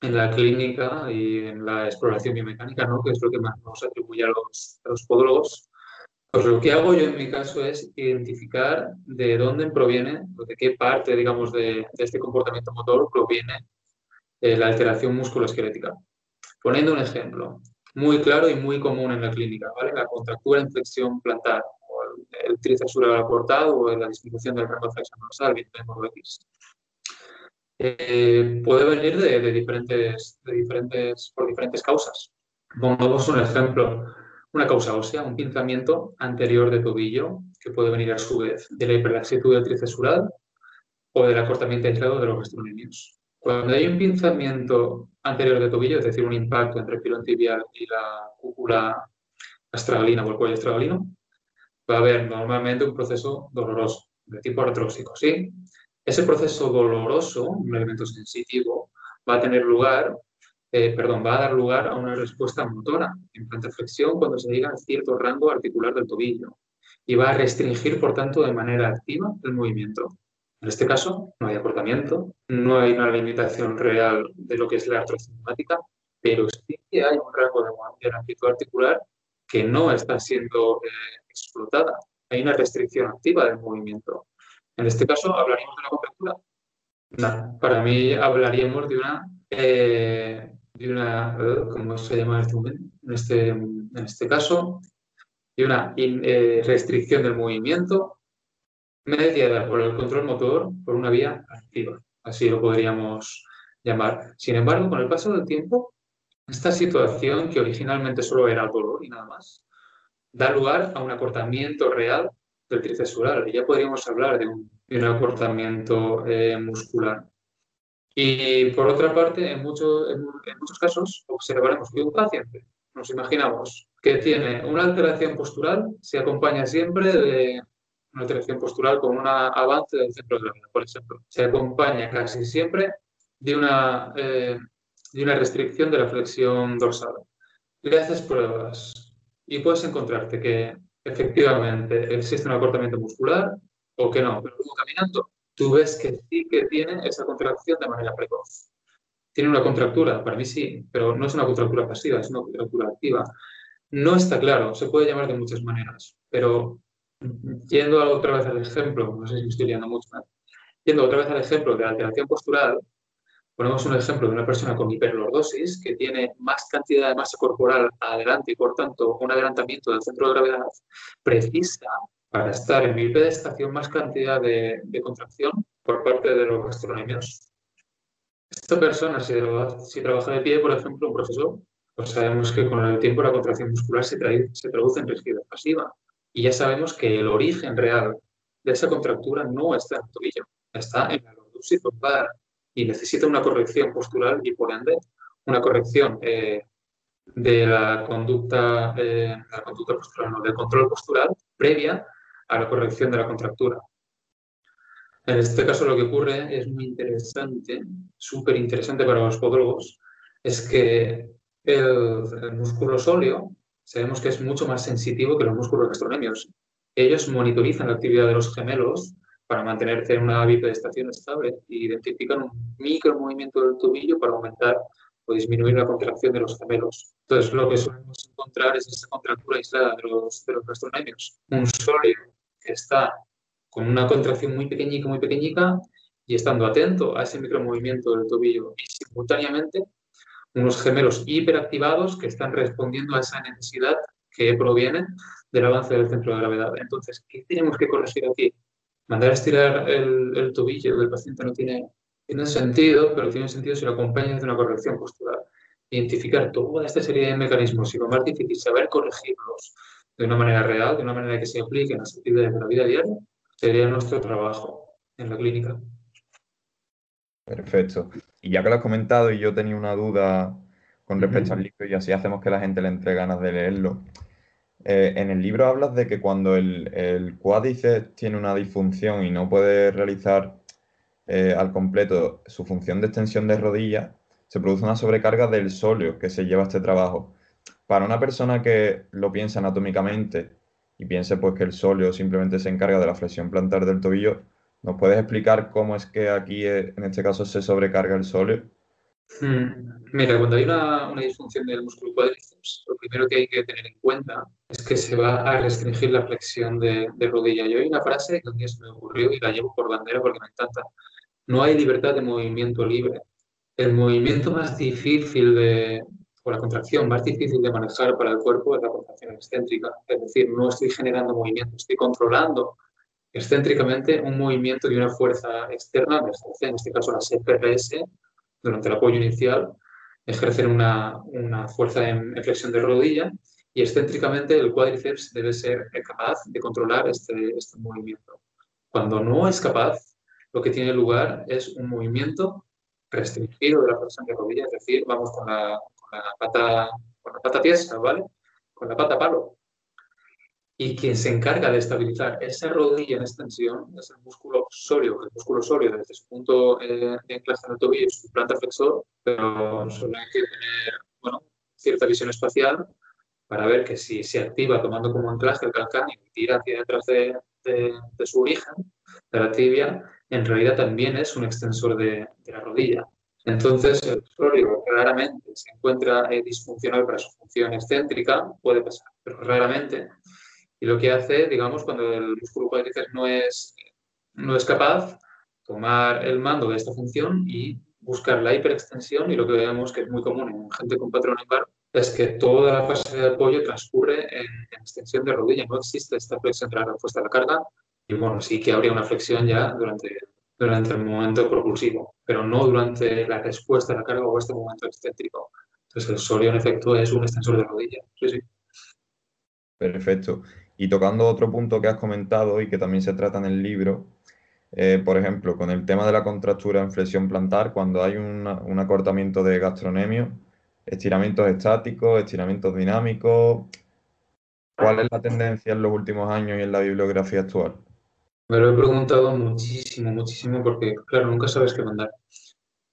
en la clínica y en la exploración biomecánica, ¿no? que es lo que más nos atribuye a los, a los podólogos, pues lo que hago yo en mi caso es identificar de dónde proviene, de qué parte, digamos, de, de este comportamiento motor proviene eh, la alteración musculoesquelética. Poniendo un ejemplo muy claro y muy común en la clínica, ¿vale? La contractura en flexión plantar, o el, el tríceps o la disminución del rango bien X. Eh, puede venir de, diferentes, de diferentes, por diferentes causas. Pongamos un ejemplo, una causa ósea, un pinzamiento anterior de tobillo, que puede venir a su vez de la hiperlaxitud del tricesural o del acortamiento aislado de los gastrocnemios. Cuando hay un pinzamiento anterior de tobillo, es decir, un impacto entre el pilón tibial y la cúpula astragalina o el cuello astragalino, va a haber normalmente un proceso doloroso de tipo artróxico, ¿sí? Ese proceso doloroso, un elemento sensitivo, va a tener lugar, eh, perdón, va a dar lugar a una respuesta motora en flexión cuando se llega a cierto rango articular del tobillo y va a restringir, por tanto, de manera activa el movimiento. En este caso, no hay acortamiento, no hay una limitación real de lo que es la artrocinemática, pero sí que hay un rango de, amplitud articular que no está siendo eh, explotada. Hay una restricción activa del movimiento. En este caso, ¿hablaríamos de la contractura? No, para mí hablaríamos de una, eh, una ¿cómo se llama este? En este, en este caso, de una eh, restricción del movimiento mediada por el control motor por una vía activa. Así lo podríamos llamar. Sin embargo, con el paso del tiempo, esta situación que originalmente solo era dolor y nada más, da lugar a un acortamiento real del tricesural y ya podríamos hablar de un, acortamiento eh, muscular. Y por otra parte, en, muchos en, muchos casos observaremos que un paciente, nos imaginamos, que tiene una alteración postural, se acompaña siempre de una alteración postural con un avance del centro de gravedad, por ejemplo. Se acompaña casi siempre de una, eh, de una restricción de la flexión dorsal. Le haces pruebas y puedes encontrarte que efectivamente existe un acortamiento muscular o que no, pero luego caminando tú ves que sí que tiene esa contracción de manera precoz. ¿Tiene una contractura? Para mí sí, pero no es una contractura pasiva, es una contractura activa. No está claro, se puede llamar de muchas maneras, pero yendo otra vez al ejemplo, no sé si me estoy liando mucho más, yendo otra vez al ejemplo de alteración postural, ponemos un ejemplo de una persona con hiperlordosis que tiene más cantidad de masa corporal adelante y por tanto un adelantamiento del centro de gravedad, precisa para estar en bipedestación más cantidad de, contracción por parte de los gastronemios. Esta persona, si, trabaja de pie, por ejemplo, un profesor, pues sabemos que con el tiempo la contracción muscular se, se traduce en rigidez pasiva. Y ya sabemos que el origen real de esa contractura no está en el tobillo, está en la lordosis lumbar y necesita una corrección postural y por ende una corrección eh, de la conducta, eh, la conducta postural, no, del control postural previa a la corrección de la contractura. En este caso lo que ocurre es muy interesante, súper interesante para los podólogos, es que el, músculo sóleo sabemos que es mucho más sensitivo que los músculos gastronemios. Ellos monitorizan la actividad de los gemelos para mantenerse en una bipedestación estable e identifican un micro movimiento del tobillo para aumentar o disminuir la contracción de los gemelos. Entonces, lo que solemos encontrar es esa contractura aislada de los, de los gastronemios. Un sóleo que está con una contracción muy pequeñica, muy pequeñica, y estando atento a ese micromovimiento del tobillo y simultáneamente unos gemelos hiperactivados que están respondiendo a esa necesidad que proviene del avance del centro de gravedad. Entonces, ¿qué tenemos que corregir aquí? Mandar a estirar el, tobillo del paciente no tiene, tiene sentido, pero tiene sentido si lo acompañas de una corrección postural. Identificar toda esta serie de mecanismos y lo más difícil, saber corregirlos de una manera real, de una manera que se aplique en las actividades de la vida diaria, sería nuestro trabajo en la clínica. Perfecto. Y ya que lo has comentado y yo tenía una duda con respecto al libro y así hacemos que la gente le entre ganas de leerlo. Eh, en el libro hablas de que cuando el, el cuádriceps tiene una disfunción y no puede realizar eh, al completo su función de extensión de rodilla, se produce una sobrecarga del sóleo que se lleva a este trabajo. Para una persona que lo piensa anatómicamente y piense pues que el sóleo simplemente se encarga de la flexión plantar del tobillo, ¿nos puedes explicar cómo es que aquí eh, en este caso se sobrecarga el sóleo? Hmm. Mira, cuando hay una, disfunción del músculo cuádriceps, lo primero que hay que tener en cuenta es que se va a restringir la flexión de, rodilla. Yo hay una frase que un día se me ocurrió y la llevo por bandera porque me encanta. No hay libertad de movimiento libre. El movimiento más difícil de, o la contracción más difícil de manejar para el cuerpo es la contracción excéntrica. Es decir, no estoy generando movimiento, estoy controlando excéntricamente un movimiento de una fuerza externa, en este caso la CPRS, durante el apoyo inicial, ejercer una, una fuerza en, flexión de rodilla y excéntricamente el cuádriceps debe ser capaz de controlar este, este movimiento. Cuando no es capaz, lo que tiene lugar es un movimiento restringido de la flexión de rodilla, es decir, vamos con la, la pata, con la pata tiesa, ¿vale? Con la pata palo. Y quien se encarga de estabilizar esa rodilla en extensión es el músculo sóleo. El músculo sóleo, desde su punto eh, de anclaje en el tobillo, es su planta flexor, pero solo hay que tener bueno, cierta visión espacial para ver que si se activa tomando como anclaje el calcán y tira hacia detrás de, de, su origen, de la tibia, en realidad también es un extensor de, de la rodilla. Entonces, el sóleo claramente se encuentra eh, disfuncional para su función excéntrica, puede pasar, pero raramente. Y lo que hace, digamos, cuando el músculo cuádriceps no es, no es capaz, tomar el mando de esta función y buscar la hiperextensión y lo que vemos que es muy común en gente con patrón lumbar es que toda la fase de apoyo transcurre en, extensión de rodilla, no existe esta flexión tras la respuesta a la carga y bueno, sí que habría una flexión ya durante durante el momento propulsivo, pero no durante la respuesta a la carga o este momento excéntrico. Entonces el solio en efecto es un extensor de rodilla. Sí, sí. Perfecto. Y tocando otro punto que has comentado y que también se trata en el libro, eh, por ejemplo, con el tema de la contractura en flexión plantar, cuando hay un acortamiento de gastronemio, estiramientos estáticos, estiramientos dinámicos, ¿cuál es la tendencia en los últimos años y en la bibliografía actual? Me lo he preguntado muchísimo, muchísimo, porque, claro, nunca sabes qué mandar.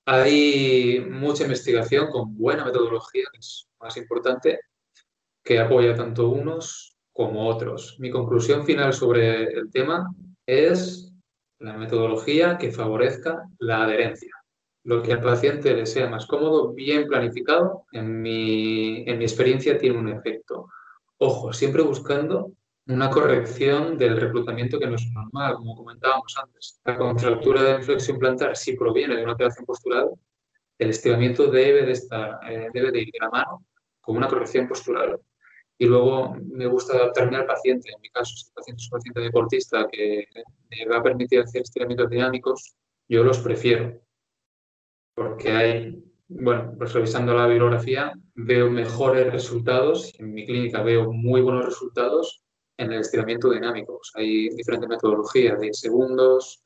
Hay mucha investigación con buena metodología, que es más importante, que apoya tanto unos como otros. Mi conclusión final sobre el tema es la metodología que favorezca la adherencia. lo que al paciente le sea más cómodo, bien planificado, en mi, en mi experiencia tiene un efecto. Ojo, siempre buscando una corrección del reclutamiento que no es normal, como comentábamos antes. La contractura de flexión plantar, si proviene de una alteración postural, el estiramiento debe de, estar, eh, debe de ir de la mano con una corrección postural. Y luego me gusta adaptarme al paciente. En mi caso, si el paciente es un paciente deportista que me va a permitir hacer estiramientos dinámicos, yo los prefiero. Porque hay, bueno, pues revisando la bibliografía, veo mejores resultados. En mi clínica veo muy buenos resultados en el estiramiento dinámico. hay diferentes metodologías, 10 segundos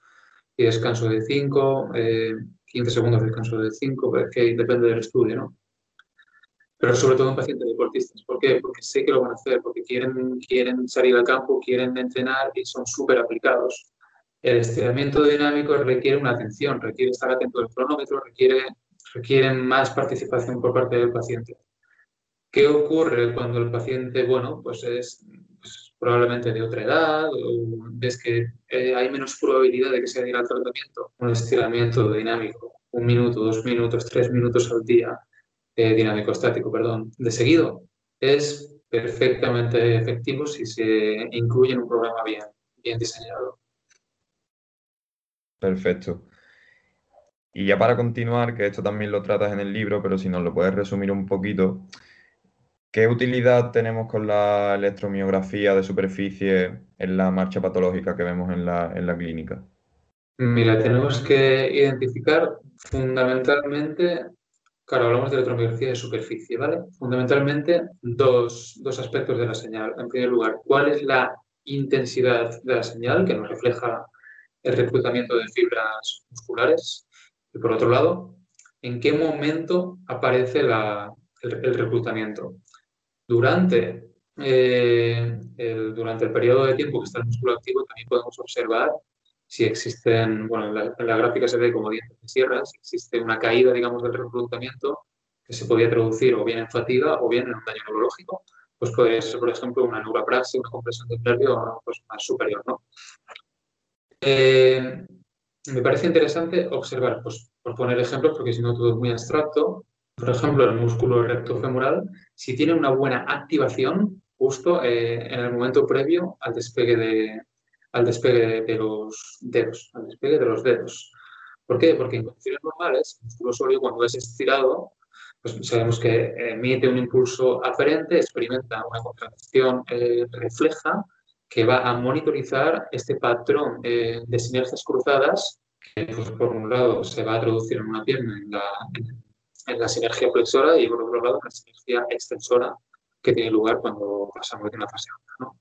y descanso de 5, 15 eh, segundos de descanso de 5, que depende del estudio, ¿no? Pero sobre todo en pacientes deportistas. ¿Por qué? Porque sé que lo van a hacer, porque quieren, quieren salir al campo, quieren entrenar y son súper aplicados. El estiramiento dinámico requiere una atención, requiere estar atento al cronómetro, requiere, requiere más participación por parte del paciente. ¿Qué ocurre cuando el paciente, bueno, pues es pues, probablemente de otra edad o ves que eh, hay menos probabilidad de que se adhiera al tratamiento? Un estiramiento dinámico, un minuto, dos minutos, tres minutos al día, eh, dinámico estático, perdón, de seguido, es perfectamente efectivo si se incluye en un programa bien, bien diseñado. Perfecto. Y ya para continuar, que esto también lo tratas en el libro, pero si nos lo puedes resumir un poquito, ¿Qué utilidad tenemos con la electromiografía de superficie en la marcha patológica que vemos en la, clínica? Mira, tenemos que identificar fundamentalmente, claro, hablamos de electromiografía de superficie, ¿vale? Fundamentalmente dos, dos aspectos de la señal. En primer lugar, ¿cuál es la intensidad de la señal que nos refleja el reclutamiento de fibras musculares? Y por otro lado, ¿en qué momento aparece el reclutamiento? Durante, eh, el, durante el periodo de tiempo que está el músculo activo también podemos observar si existen, bueno, en la, gráfica se ve como dientes de sierra, si existe una caída, digamos, del reclutamiento que se podría traducir o bien en fatiga o bien en un daño neurológico, pues podría ser, por ejemplo, una neurapraxia, una compresión del nervio pues, más superior, ¿no? Eh, me parece interesante observar, pues, por poner ejemplos, porque si no todo es muy abstracto, por ejemplo, el músculo recto femoral, si tiene una buena activación justo eh, en el momento previo al despegue, de, al despegue de los dedos, al despegue de los dedos. ¿Por qué? Porque en condiciones normales, el músculo sólido cuando es estirado, pues sabemos que emite un impulso aferente, experimenta una contracción eh, refleja que va a monitorizar este patrón eh, de sinergias cruzadas que, pues, por un lado, se va a traducir en una pierna en la, en la sinergia flexora y por otro lado en la sinergia extensora que tiene lugar cuando pasamos de una fase a otra. ¿no?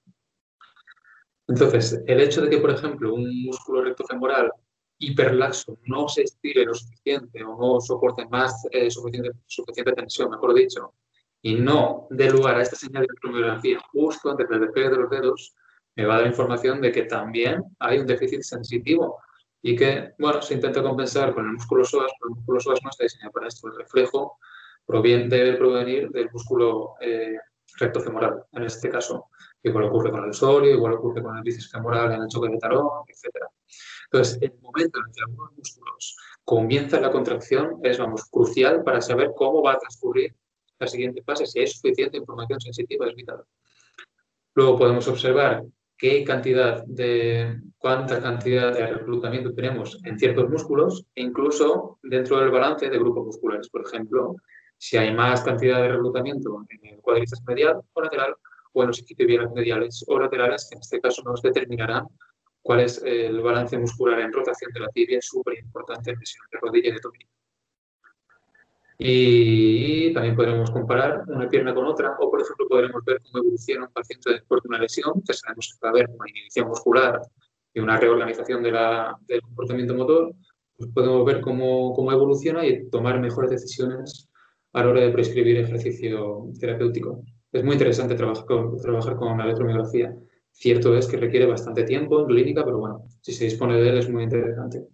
Entonces, el hecho de que, por ejemplo, un músculo recto femoral hiperlaxo no se estire lo suficiente o no soporte más eh, suficiente, suficiente tensión, mejor dicho, y no dé lugar a esta señal de electromiografía justo antes del despegue de los dedos, me va a dar información de que también hay un déficit sensitivo y que, bueno, se intenta compensar con el músculo psoas, pero el músculo psoas no está diseñado para esto. El reflejo proviene, debe provenir del músculo eh, recto femoral, en este caso. Igual ocurre con el sóleo, igual ocurre con el bíceps femoral en el choque de talón, etc. Entonces, el momento en que algunos músculos comienza la contracción es, vamos, crucial para saber cómo va a transcurrir la siguiente fase. Si hay suficiente información sensitiva, es vital. Luego podemos observar qué cantidad de, cuánta cantidad de reclutamiento tenemos en ciertos músculos e incluso dentro del balance de grupos musculares. Por ejemplo, si hay más cantidad de reclutamiento en el cuádriceps medial o lateral o en los isquiotibiales mediales o laterales, que en este caso nos determinarán cuál es el balance muscular en rotación de la tibia, súper importante en lesión de rodilla y de tobillo. Y también podremos comparar una pierna con otra, o por ejemplo podremos ver cómo evoluciona un paciente después de una lesión, que sabemos que va a haber una inhibición muscular y una reorganización de la, del comportamiento motor, pues podemos ver cómo, cómo, evoluciona y tomar mejores decisiones a la hora de prescribir ejercicio terapéutico. Es muy interesante trabajar con, trabajar con la electromiografía. Cierto es que requiere bastante tiempo en clínica, pero bueno, si se dispone de él es muy interesante.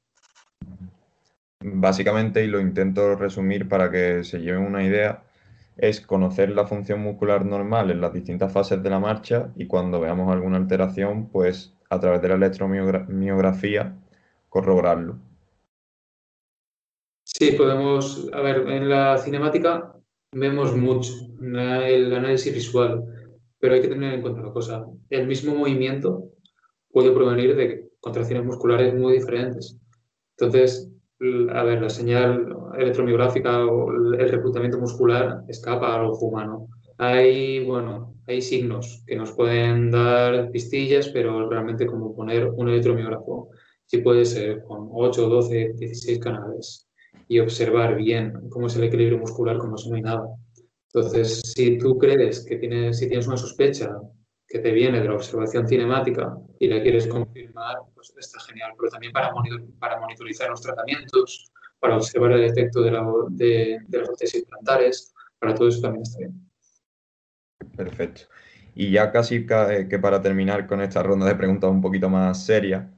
Básicamente, y lo intento resumir para que se lleven una idea, es conocer la función muscular normal en las distintas fases de la marcha y cuando veamos alguna alteración, pues a través de la electromiografía corroborarlo. Sí, podemos, a ver, en la cinemática vemos mucho el análisis visual, pero hay que tener en cuenta una cosa, el mismo movimiento puede provenir de contracciones musculares muy diferentes. Entonces, a ver, la señal electromiográfica o el reclutamiento muscular escapa al ojo humano. Hay, bueno, hay signos que nos pueden dar pistillas, pero realmente como poner un electromiógrafo, sí puede ser con 8, 12, 16 canales y observar bien cómo es el equilibrio muscular como si no hay nada. Entonces, si tú crees que tienes, si tienes una sospecha que te viene de la observación cinemática y la quieres confirmar, pues está genial. Pero también para, para monitorizar los tratamientos, para observar el efecto de, la, de las prótesis plantares, para todo eso también está bien. Perfecto. Y ya casi eh, que para terminar con esta ronda de preguntas un poquito más seria,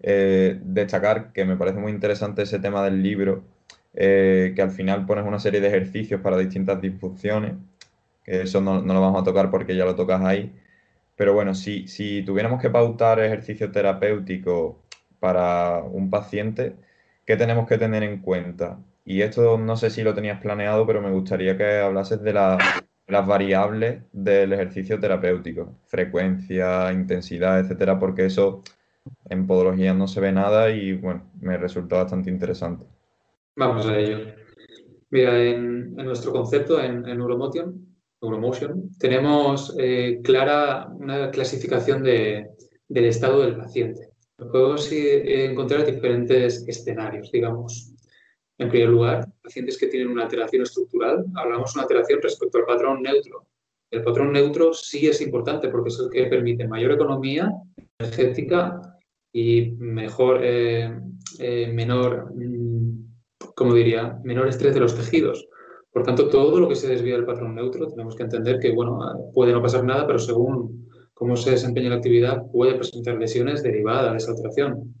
eh, destacar que me parece muy interesante ese tema del libro, eh, que al final pones una serie de ejercicios para distintas disfunciones, eso no, lo vamos a tocar porque ya lo tocas ahí. Pero bueno, si, si tuviéramos que pautar ejercicio terapéutico para un paciente, ¿qué tenemos que tener en cuenta? Y esto no sé si lo tenías planeado, pero me gustaría que hablases de la las variables del ejercicio terapéutico, frecuencia, intensidad, etcétera, porque eso en podología no se ve nada y bueno, me resulta bastante interesante. Vamos a ello. Mira, en, nuestro concepto, en, Neuromotion, Neuromotion, tenemos eh, clara una clasificación de, del estado del paciente. Podemos encontrar diferentes escenarios, digamos. En primer lugar, pacientes que tienen una alteración estructural, hablamos de una alteración respecto al patrón neutro. El patrón neutro sí es importante porque es el que permite mayor economía energética y mejor, eh, eh, menor, mm, como diría, menor estrés de los tejidos. Por tanto, todo lo que se desvía del patrón neutro tenemos que entender que, bueno, puede no pasar nada, pero según cómo se desempeña la actividad, puede presentar lesiones derivadas de esa alteración.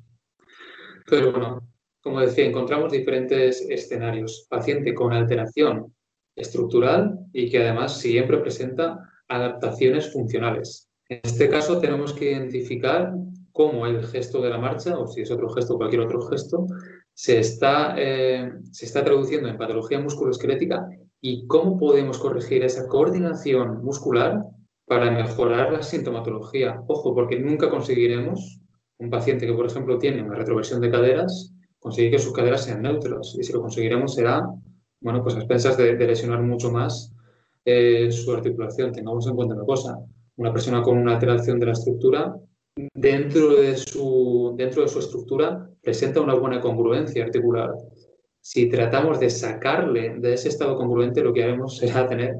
Pero bueno, como decía, encontramos diferentes escenarios. Paciente con alteración estructural y que además siempre presenta adaptaciones funcionales. En este caso tenemos que identificar cómo el gesto de la marcha, o si es otro gesto cualquier otro gesto, se está, eh, se está traduciendo en patología musculoesquelética y cómo podemos corregir esa coordinación muscular para mejorar la sintomatología. Ojo, porque nunca conseguiremos un paciente que, por ejemplo, tiene una retroversión de caderas conseguir que sus caderas sean neutras. Y si lo conseguiremos será, bueno, pues a expensas de, lesionar mucho más eh, su articulación. Tengamos en cuenta una cosa, una persona con una alteración de la estructura, dentro de su, dentro de su estructura presenta una buena congruencia articular. Si tratamos de sacarle de ese estado congruente, lo que haremos será tener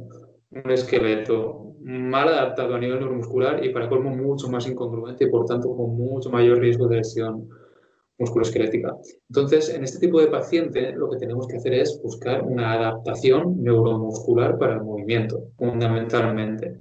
un esqueleto mal adaptado a nivel neuromuscular y para colmo mucho más incongruente y por tanto con mucho mayor riesgo de lesión musculoesquelética. Entonces, en este tipo de paciente lo que tenemos que hacer es buscar una adaptación neuromuscular para el movimiento, fundamentalmente.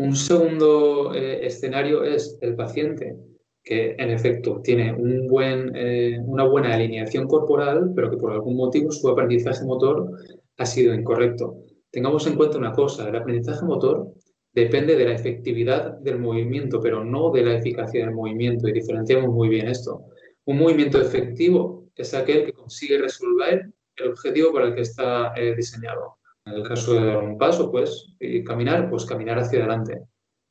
Un segundo eh, escenario es el paciente que en efecto tiene eh, una buena alineación corporal, pero que por algún motivo su aprendizaje motor ha sido incorrecto. Tengamos en cuenta una cosa, el aprendizaje motor depende de la efectividad del movimiento, pero no de la eficacia del movimiento, y diferenciamos muy bien esto. Un movimiento efectivo es aquel que consigue resolver el objetivo para el que está eh, diseñado. En el caso de dar un paso, pues, y caminar, pues caminar hacia adelante.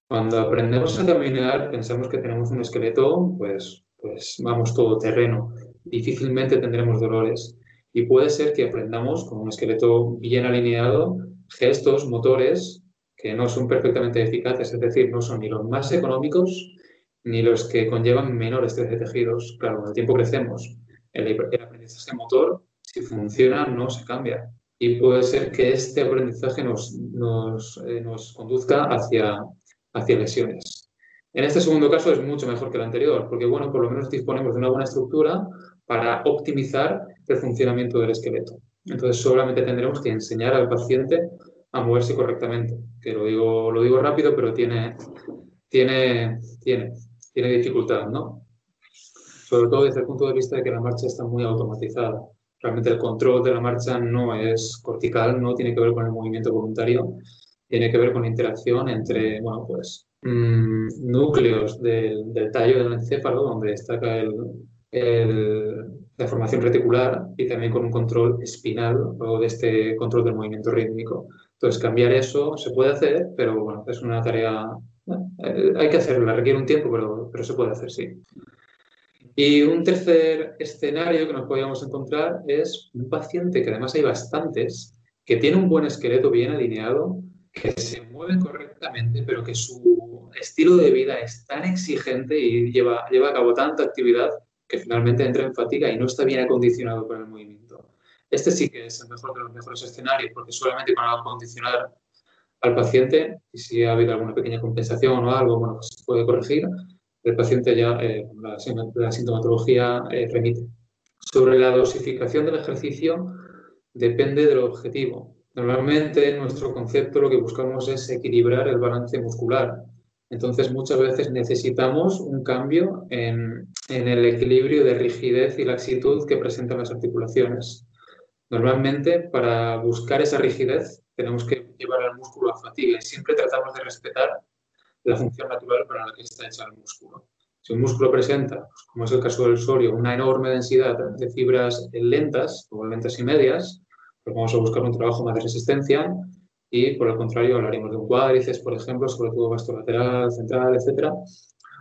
Cuando aprendemos a caminar, pensamos que tenemos un esqueleto, pues, pues vamos todo terreno. Difícilmente tendremos dolores. Y puede ser que aprendamos con un esqueleto bien alineado gestos, motores que no son perfectamente eficaces, es decir, no son ni los más económicos ni los que conllevan menor estrés de tejidos. Claro, con el tiempo crecemos. El, aprendizaje motor, si funciona, no se cambia. Y puede ser que este aprendizaje nos, nos, eh, nos conduzca hacia, hacia lesiones. En este segundo caso es mucho mejor que el anterior, porque bueno, por lo menos disponemos de una buena estructura para optimizar el funcionamiento del esqueleto. Entonces solamente tendremos que enseñar al paciente a moverse correctamente. Que lo digo, lo digo rápido, pero tiene, tiene, tiene, tiene dificultad, ¿no? Sobre todo desde el punto de vista de que la marcha está muy automatizada. Realmente el control de la marcha no es cortical, no tiene que ver con el movimiento voluntario, tiene que ver con la interacción entre, bueno, pues, mm, núcleos del, tallo del encéfalo, donde destaca el, la formación reticular y también con un control espinal o de este control del movimiento rítmico. Entonces, cambiar eso se puede hacer, pero bueno, es una tarea, eh, hay que hacerla, requiere un tiempo, pero, pero se puede hacer, sí. Y un tercer escenario que nos podríamos encontrar es un paciente, que además hay bastantes, que tiene un buen esqueleto bien alineado, que se mueve correctamente, pero que su estilo de vida es tan exigente y lleva, lleva a cabo tanta actividad que finalmente entra en fatiga y no está bien acondicionado para el movimiento. Este sí que es el mejor de los mejores escenarios, porque solamente con acondicionar al paciente, y si ha habido alguna pequeña compensación o algo, bueno, pues se puede corregir, el paciente ya eh, la, sintomatología eh, remite. Sobre la dosificación del ejercicio, depende del objetivo. Normalmente, en nuestro concepto, lo que buscamos es equilibrar el balance muscular. Entonces, muchas veces necesitamos un cambio en, el equilibrio de rigidez y laxitud que presentan las articulaciones. Normalmente, para buscar esa rigidez, tenemos que llevar al músculo a fatiga y siempre tratamos de respetar la función natural para la que está hecha el músculo. Si un músculo presenta, pues, como es el caso del sorio, una enorme densidad de fibras lentas o lentas y medias, pues vamos a buscar un trabajo más de resistencia y por el contrario hablaríamos de un cuádriceps, por ejemplo, sobre todo vasto lateral, central, etcétera,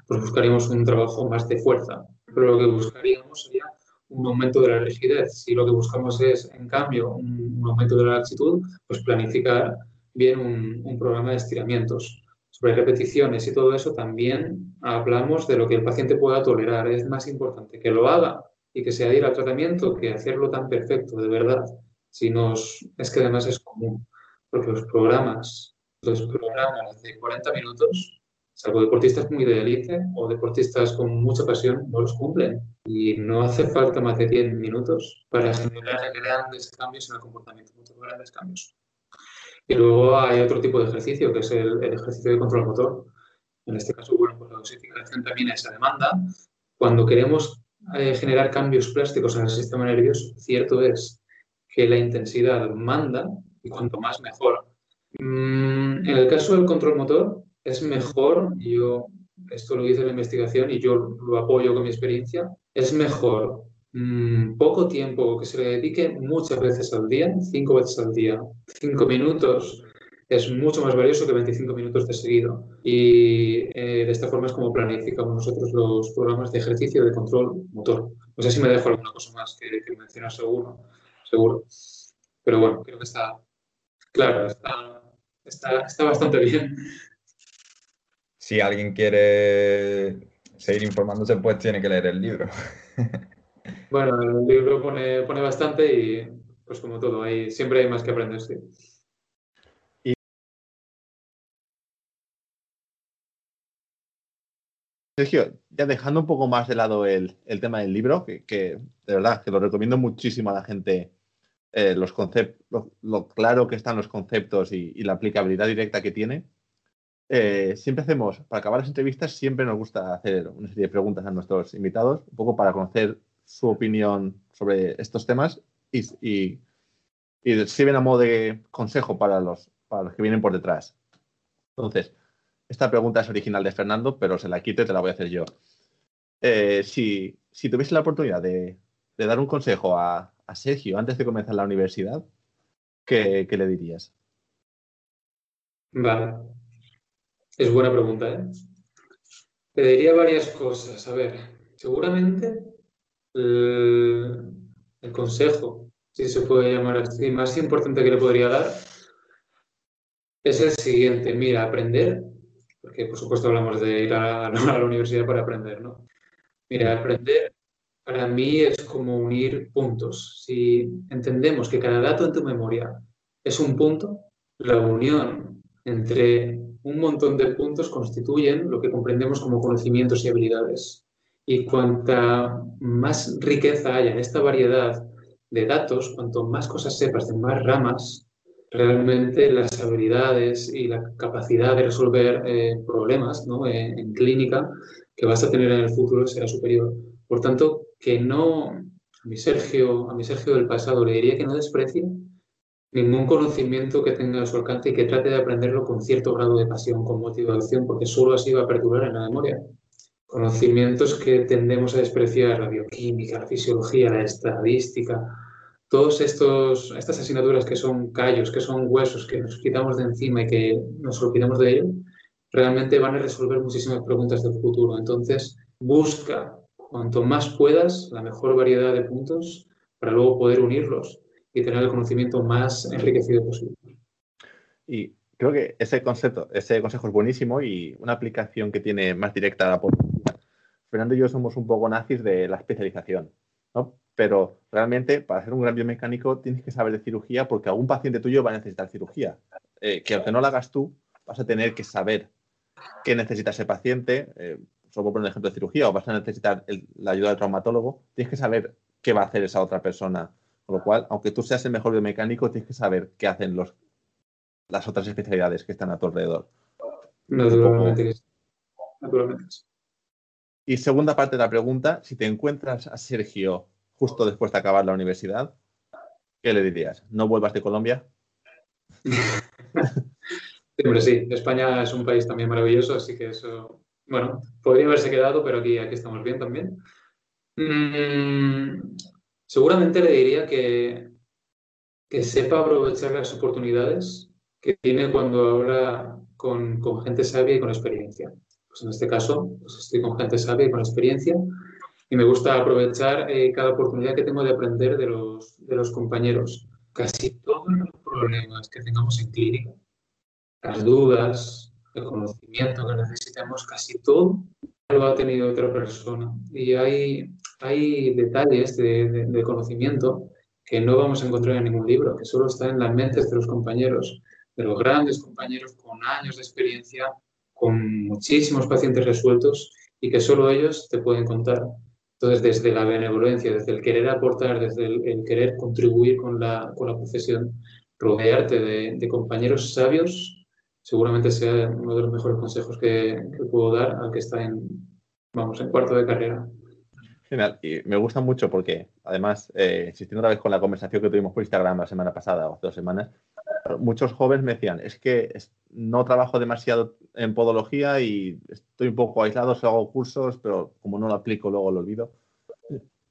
pues buscaríamos un trabajo más de fuerza. Pero lo que buscaríamos sería un aumento de la rigidez. Si lo que buscamos es, en cambio, un, aumento de la laxitud, pues planificar bien un, programa de estiramientos. Sobre repeticiones y todo eso también hablamos de lo que el paciente pueda tolerar. Es más importante que lo haga y que se adhiera al tratamiento que hacerlo tan perfecto, de verdad. Si nos, es que además es común porque los programas, los programas de 40 minutos, salvo deportistas muy de élite o deportistas con mucha pasión, no los cumplen. Y no hace falta más de 10 minutos para generar grandes cambios en el comportamiento, grandes cambios. Y luego hay otro tipo de ejercicio, que es el, ejercicio de control motor. En este caso, bueno, pues la dosificación también esa demanda. Cuando queremos eh, generar cambios plásticos en el sistema nervioso, cierto es que la intensidad manda y cuanto más mejor. Mm, en el caso del control motor, es mejor, yo esto lo hice en la investigación y yo lo apoyo con mi experiencia, es mejor mm, poco tiempo que se le dedique muchas veces al día, cinco veces al día, cinco minutos es mucho más valioso que 25 minutos de seguido. Y eh, de esta forma es como planificamos nosotros los programas de ejercicio de control motor. No sé si me dejo alguna cosa más que, que mencionar seguro, seguro. Pero bueno, creo que está, Claro, está, está, bastante bien. Si alguien quiere seguir informándose, pues tiene que leer el libro. [laughs] Bueno, el libro pone, pone bastante y pues como todo, hay, siempre hay más que aprender, sí. Sergio, ya dejando un poco más de lado el, tema del libro, que, de verdad que lo recomiendo muchísimo a la gente eh, los conceptos, lo, claro que están los conceptos y, la aplicabilidad directa que tiene. Eh, siempre hacemos, para acabar las entrevistas, siempre nos gusta hacer una serie de preguntas a nuestros invitados, un poco para conocer su opinión sobre estos temas y, y, y sirven a modo de consejo para los, para los que vienen por detrás. Entonces, esta pregunta es original de Fernando, pero se la quito y te la voy a hacer yo. Eh, si, si tuviese la oportunidad de, de dar un consejo a, a Sergio antes de comenzar la universidad, ¿qué, le dirías? Vale. Es buena pregunta, ¿eh? Te diría varias cosas. A ver, seguramente el, consejo, si se puede llamar así, más importante que le podría dar es el siguiente. Mira, aprender, porque por supuesto hablamos de ir a, [laughs] a la universidad para aprender, ¿no? Mira, aprender para mí es como unir puntos. Si entendemos que cada dato en tu memoria es un punto, la unión entre un montón de puntos constituyen lo que comprendemos como conocimientos y habilidades. Y cuanta más riqueza haya en esta variedad de datos, cuanto más cosas sepas de más ramas, realmente las habilidades y la capacidad de resolver eh, problemas en, en clínica que vas a tener en el futuro será superior. Por tanto, que no, a mi Sergio, a mi Sergio del pasado le diría que no desprecie ningún conocimiento que tenga a su alcance y que trate de aprenderlo con cierto grado de pasión, con motivación, porque solo así va a perdurar en la memoria. Conocimientos que tendemos a despreciar, la bioquímica, la fisiología, la estadística, todas estas asignaturas que son callos, que son huesos, que nos quitamos de encima y que nos olvidamos de ello, realmente van a resolver muchísimas preguntas del futuro. Entonces, busca cuanto más puedas la mejor variedad de puntos para luego poder unirlos y tener el conocimiento más enriquecido posible. Y creo que ese concepto, ese consejo es buenísimo y una aplicación que tiene más directa a la población. Fernando y yo somos un poco nazis de la especialización, ¿no? Pero realmente para ser un gran biomecánico tienes que saber de cirugía porque algún paciente tuyo va a necesitar cirugía. Eh, que aunque no la hagas tú, vas a tener que saber qué necesita ese paciente. Eh, solo por un ejemplo de cirugía, o vas a necesitar la ayuda del traumatólogo, tienes que saber qué va a hacer esa otra persona. Con lo cual, aunque tú seas el mejor biomecánico, tienes que saber qué hacen los, las otras especialidades que están a tu alrededor. Naturalmente. Y segunda parte de la pregunta, si te encuentras a Sergio justo después de acabar la universidad, ¿qué le dirías? ¿No vuelvas de Colombia? Siempre sí, España es un país también maravilloso, así que eso, bueno, podría haberse quedado, pero aquí, aquí estamos bien también. Mm, seguramente le diría que, que sepa aprovechar las oportunidades que tiene cuando habla con, con, gente sabia y con experiencia. Pues en este caso, pues estoy con gente sabia y con experiencia y me gusta aprovechar eh, cada oportunidad que tengo de aprender de los, de los compañeros. Casi todos los problemas que tengamos en clínica, las dudas, el conocimiento que necesitamos, casi todo lo ha tenido otra persona. Y hay, hay detalles de, de, conocimiento que no vamos a encontrar en ningún libro, que solo están en las mentes de los compañeros, de los grandes compañeros con años de experiencia, con muchísimos pacientes resueltos y que solo ellos te pueden contar. Entonces, desde la benevolencia, desde el querer aportar, desde el, querer contribuir con la, con la profesión, rodearte de, de, compañeros sabios seguramente sea uno de los mejores consejos que, puedo dar al que está en, vamos, en cuarto de carrera. Genial, y me gusta mucho porque, además, eh, insistiendo otra vez con la conversación que tuvimos por Instagram la semana pasada o dos semanas, muchos jóvenes me decían, es que no trabajo demasiado en podología y estoy un poco aislado, hago cursos, pero como no lo aplico, luego lo olvido.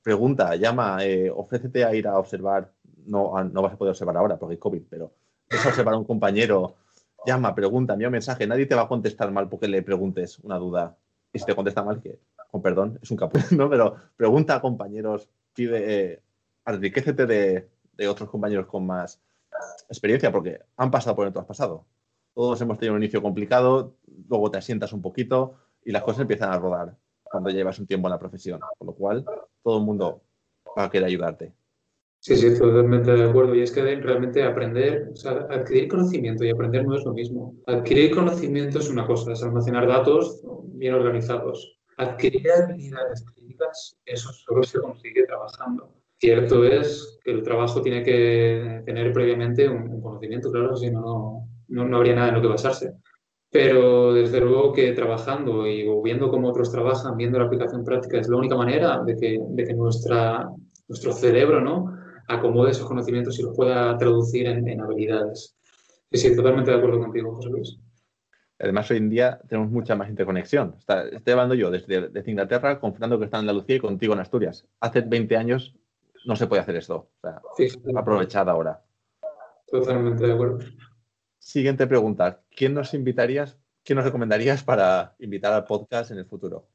Pregunta, llama, eh, ofrécete a ir a observar, no, no vas a poder observar ahora porque hay COVID, pero es observar a un compañero llama, pregunta, envía un mensaje, nadie te va a contestar mal porque le preguntes una duda. Y si te contesta mal, que, con perdón, es un capullo, ¿no? Pero pregunta a compañeros, pide, eh, enriquecete de, de, otros compañeros con más experiencia, porque han pasado por que tú has pasado. Todos hemos tenido un inicio complicado, luego te asientas un poquito y las cosas empiezan a rodar cuando llevas un tiempo en la profesión. Con lo cual, todo el mundo va a querer ayudarte. Sí, sí, totalmente de acuerdo. Y es que realmente aprender, o sea, adquirir conocimiento y aprender no es lo mismo. Adquirir conocimiento es una cosa, es almacenar datos bien organizados. Adquirir habilidades clínicas, eso solo se consigue trabajando. Cierto es que el trabajo tiene que tener previamente un, conocimiento, claro, si no, no, no habría nada en lo que basarse. Pero desde luego que trabajando y viendo cómo otros trabajan, viendo la aplicación práctica, es la única manera de que, de que nuestra, nuestro cerebro ¿no? acomode esos conocimientos y los pueda traducir en, habilidades. Sí, sí, totalmente de acuerdo contigo, José Luis. Además, hoy en día tenemos mucha más interconexión. estoy hablando yo desde, Inglaterra con Fernando que está en Andalucía y contigo en Asturias. Hace 20 años no se puede hacer esto. O sea, aprovechada ahora. Totalmente de acuerdo. Siguiente pregunta. ¿Quién nos invitarías, quién nos recomendarías para invitar al podcast en el futuro?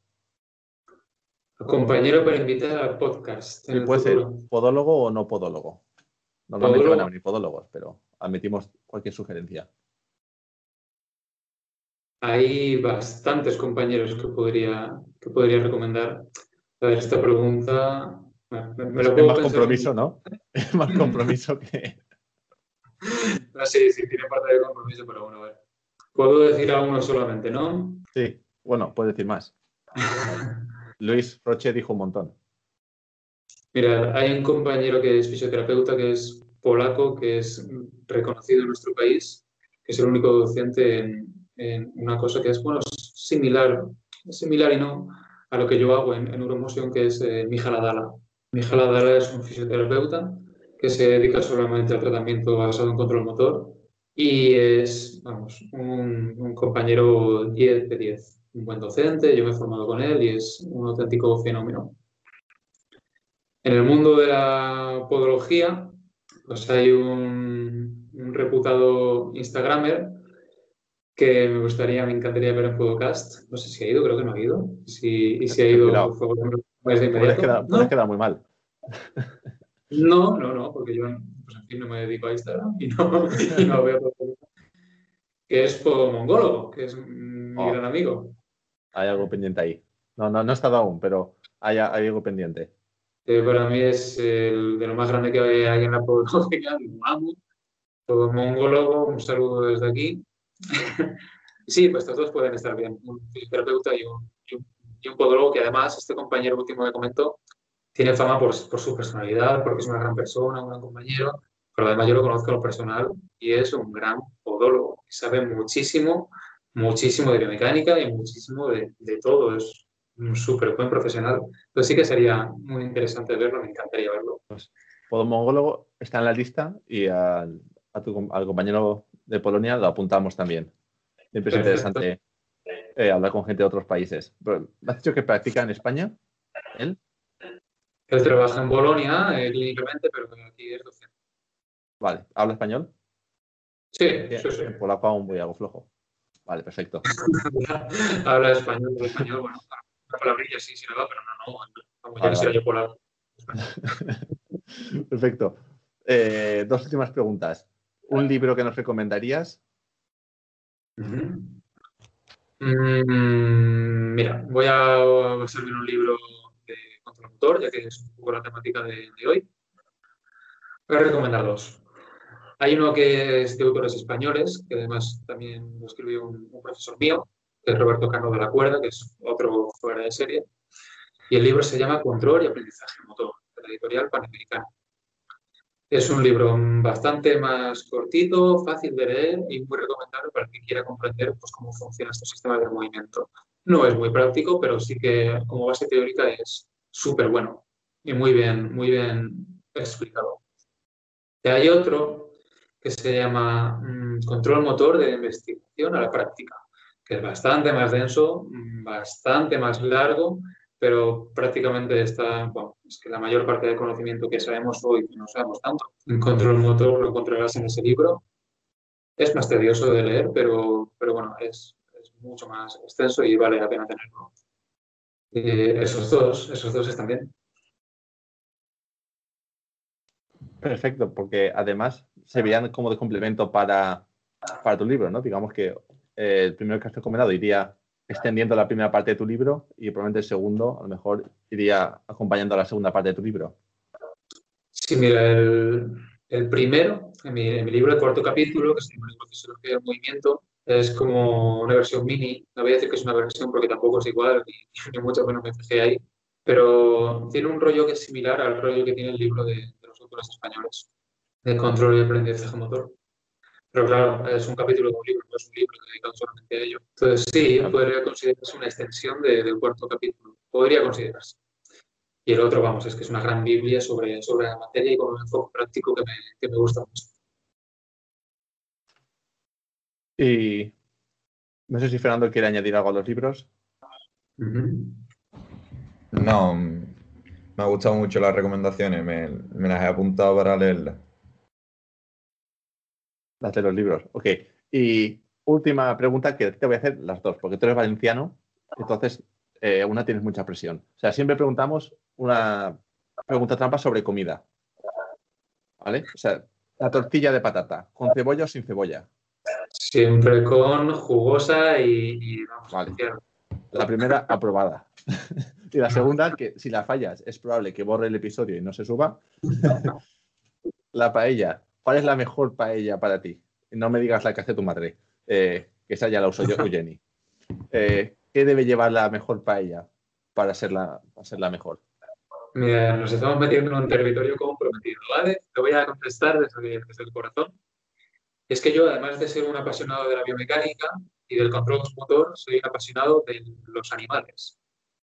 Compañero para invitar al podcast. puede ser podólogo o no podólogo. Normalmente van a venir podólogos, pero admitimos cualquier sugerencia. Hay bastantes compañeros que podría, que podría recomendar. A ver, esta pregunta. Me, lo es más compromiso, ¿no? [laughs] Es más compromiso que. [laughs] No, sí, sí, tiene parte de compromiso, pero bueno, a ver. Puedo decir a uno solamente, ¿no? Sí, bueno, puedes decir más. [laughs] Luis Roche dijo un montón. Mira, hay un compañero que es fisioterapeuta, que es polaco, que es reconocido en nuestro país, que es el único docente en, una cosa que es, bueno, similar, similar y no a lo que yo hago en, Neuromotion, que es eh, Mijal Adala. Mijal Adala es un fisioterapeuta que se dedica solamente al tratamiento basado en control motor y es, vamos, un, un compañero 10 de 10 un buen docente, yo me he formado con él y es un auténtico fenómeno. En el mundo de la podología, pues hay un, reputado Instagramer que me gustaría, me encantaría ver en podcast. No sé si ha ido, creo que no ha ido. Si, y si ha ido, por favor, pues de inmediato. ¿No? queda muy mal. [laughs] No, no, no, porque yo pues, en fin, no me dedico a Instagram y no, [laughs] y no veo. Que es mongólogo, que es mi oh. gran amigo. Hay algo pendiente ahí. No, no, no he estado aún, pero hay, hay algo pendiente. para mí es el, de lo más grande que hay en la podología, [laughs] lo amo. Todo mongólogo, un saludo desde aquí. [laughs] sí, pues estos dos pueden estar bien, un terapeuta y un, y un, podólogo que además, este compañero último que comentó, tiene fama por, por, su personalidad, porque es una gran persona, un gran compañero, pero además yo lo conozco en lo personal y es un gran podólogo, sabe muchísimo, muchísimo de biomecánica y muchísimo de, de todo, es un súper buen profesional. Entonces sí que sería muy interesante verlo, me encantaría verlo. Pues, podólogo está en la lista y al, a tu, al compañero de Polonia lo apuntamos también. Siempre es interesante eh, hablar con gente de otros países. ¿Me has dicho que practica en España? ¿Él? Él trabaja en Bolonia eh, clínicamente, pero aquí es docente. Vale, ¿habla español? Sí, sí, sí. En polaco aún voy algo flojo. Vale, perfecto. [laughs] habla español, español, bueno, una palabrilla sí, sí va, pero no, no, como ya vale, yo polaco. [laughs] perfecto. Eh, dos últimas preguntas. ¿Un libro que nos recomendarías? Mm, mira, voy a servir un libro contra ya que es un poco la temática de, hoy. Voy a. Hay uno que es de autores españoles, que además también lo escribió un, profesor mío, que es Roberto Cano de la Cuerda, que es otro fuera de serie. Y el libro se llama Control y Aprendizaje Motor, de la editorial Panamericana. Es un libro bastante más cortito, fácil de leer y muy recomendable para quien quiera comprender pues, cómo funciona este sistema de movimiento. No es muy práctico, pero sí que como base teórica es súper bueno y muy bien, muy bien explicado. Y hay otro que se llama mm, Control Motor de Investigación a la Práctica, que es bastante más denso, mm, bastante más largo pero prácticamente está, bueno, es que la mayor parte del conocimiento que sabemos hoy no sabemos tanto. Control motor lo encontrarás en ese libro. Es más tedioso de leer, pero, pero bueno, es, es mucho más extenso y vale la pena tenerlo. Eh, esos dos, esos dos están bien. Perfecto, porque además se veían como de complemento para, para tu libro, ¿no? Digamos que eh, el primero que has recomendado iría extendiendo la primera parte de tu libro y probablemente el segundo a lo mejor iría acompañando a la segunda parte de tu libro. Sí, mira, el, primero, en mi, libro, el cuarto capítulo, que se llama El del movimiento, es como una versión mini. No voy a decir que es una versión porque tampoco es igual, [laughs] ni, mucho menos me fijé ahí, pero tiene un rollo que es similar al rollo que tiene el libro de, de los autores españoles, de control y aprendizaje motor. Pero claro, es un capítulo de un libro, no es un libro dedicado solamente a ello. Entonces sí, podría considerarse una extensión del cuarto capítulo. Podría considerarse. Y el otro, vamos, es que es una gran Biblia sobre, sobre la materia y con un enfoque práctico que me, que me gusta mucho. Y no sé si Fernando quiere añadir algo a los libros. No, me ha gustado mucho las recomendaciones, me, me las he apuntado para leerlas. Las de los libros, ok. Y última pregunta que te voy a hacer las dos, porque tú eres valenciano, entonces eh, una tienes mucha presión. O sea, siempre preguntamos una pregunta trampa sobre comida. ¿Vale? O sea, la tortilla de patata, ¿con cebolla o sin cebolla? Siempre con jugosa y, vale. La primera aprobada. [laughs] y la segunda, que si la fallas, es probable que borre el episodio y no se suba. [laughs] la paella, ¿Cuál es la mejor paella para ti? No me digas la que hace tu madre, eh, que esa ya la uso yo, [laughs] Jenny. Eh, ¿Qué debe llevar la mejor paella para ser la, para ser la mejor? Mira, nos estamos metiendo en un territorio comprometido, ¿vale? Te voy a contestar desde, desde el corazón. Es que yo, además de ser un apasionado de la biomecánica y del control motor, soy un apasionado de los animales.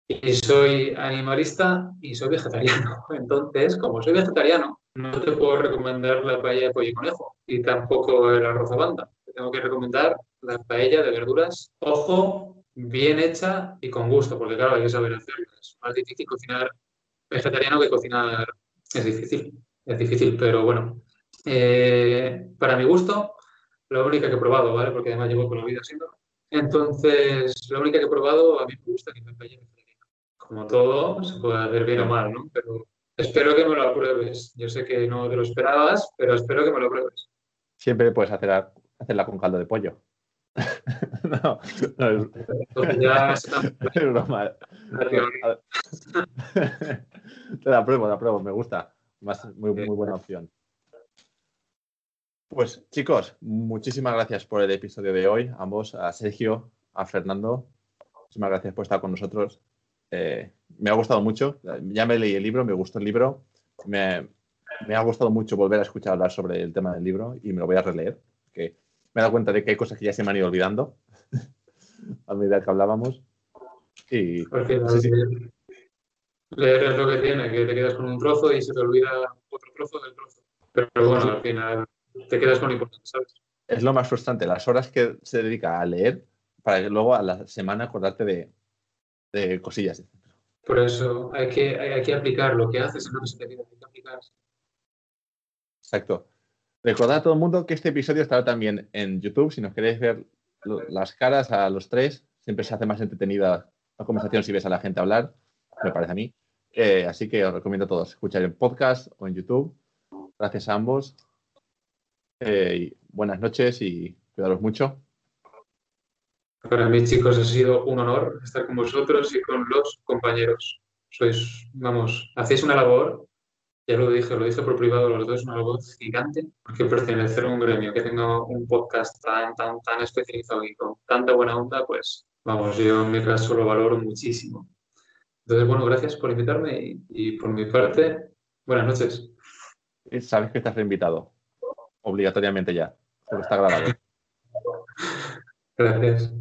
Y soy animalista y soy vegetariano. [laughs] Entonces, como soy vegetariano, no te puedo recomendar la paella de pollo y conejo y tampoco el arroz a banda. Te tengo que recomendar la paella de verduras. Ojo, bien hecha y con gusto, porque claro, hay que saber hacerlo. Es más difícil cocinar vegetariano que cocinar es difícil, es difícil, pero bueno. Eh, para mi gusto, la única que he probado, ¿vale? Porque además llevo toda la vida siendo. Entonces, la única que he probado, a mí me gusta que me vaya Como todo, se puede hacer bien o mal, ¿no? Pero espero que me lo apruebes. Yo sé que no te lo esperabas, pero espero que me lo apruebes. Siempre puedes hacer, hacerla con caldo de pollo. [laughs] no, no es, ya [laughs] es broma. [laughs] Te la apruebo, te la apruebo, me gusta. muy, muy buena opción. Pues chicos, muchísimas gracias por el episodio de hoy, ambos, a Sergio, a Fernando. Muchísimas gracias por estar con nosotros. Eh, me ha gustado mucho, ya me leí el libro, me gustó el libro. Me, me, ha gustado mucho volver a escuchar hablar sobre el tema del libro y me lo voy a releer, que me he dado cuenta de que hay cosas que ya se me han ido olvidando [laughs] a medida que hablábamos. Y, Leer es lo que tiene, que te quedas con un trozo y se te olvida otro trozo del trozo. Pero bueno, al final te quedas con lo importante, ¿sabes? Es lo más frustrante, las horas que se dedica a leer para que luego a la semana acordarte de, de cosillas. Por eso hay que, hay, que aplicar lo que haces en lo que se te pide, hay que aplicar. Exacto. Recordad a todo el mundo que este episodio estará también en YouTube. Si nos queréis ver las caras a los tres, siempre se hace más entretenida la conversación si ves a la gente hablar me parece a mí. Eh, así que os recomiendo a todos escuchar en podcast o en YouTube. Gracias a ambos. Eh, buenas noches y cuidaros mucho. Para mí, chicos, ha sido un honor estar con vosotros y con los compañeros. Sois, vamos, hacéis una labor, ya lo dije, lo dije por privado, los dos, una labor gigante, porque pertenecer a un gremio que tenga un podcast tan, tan, tan especializado y con tanta buena onda, pues, vamos, yo en mi caso lo valoro muchísimo. Entonces, bueno, gracias por invitarme y, por mi parte, buenas noches. Sabes que estás reinvitado, obligatoriamente ya, solo está grabado. [laughs] Gracias.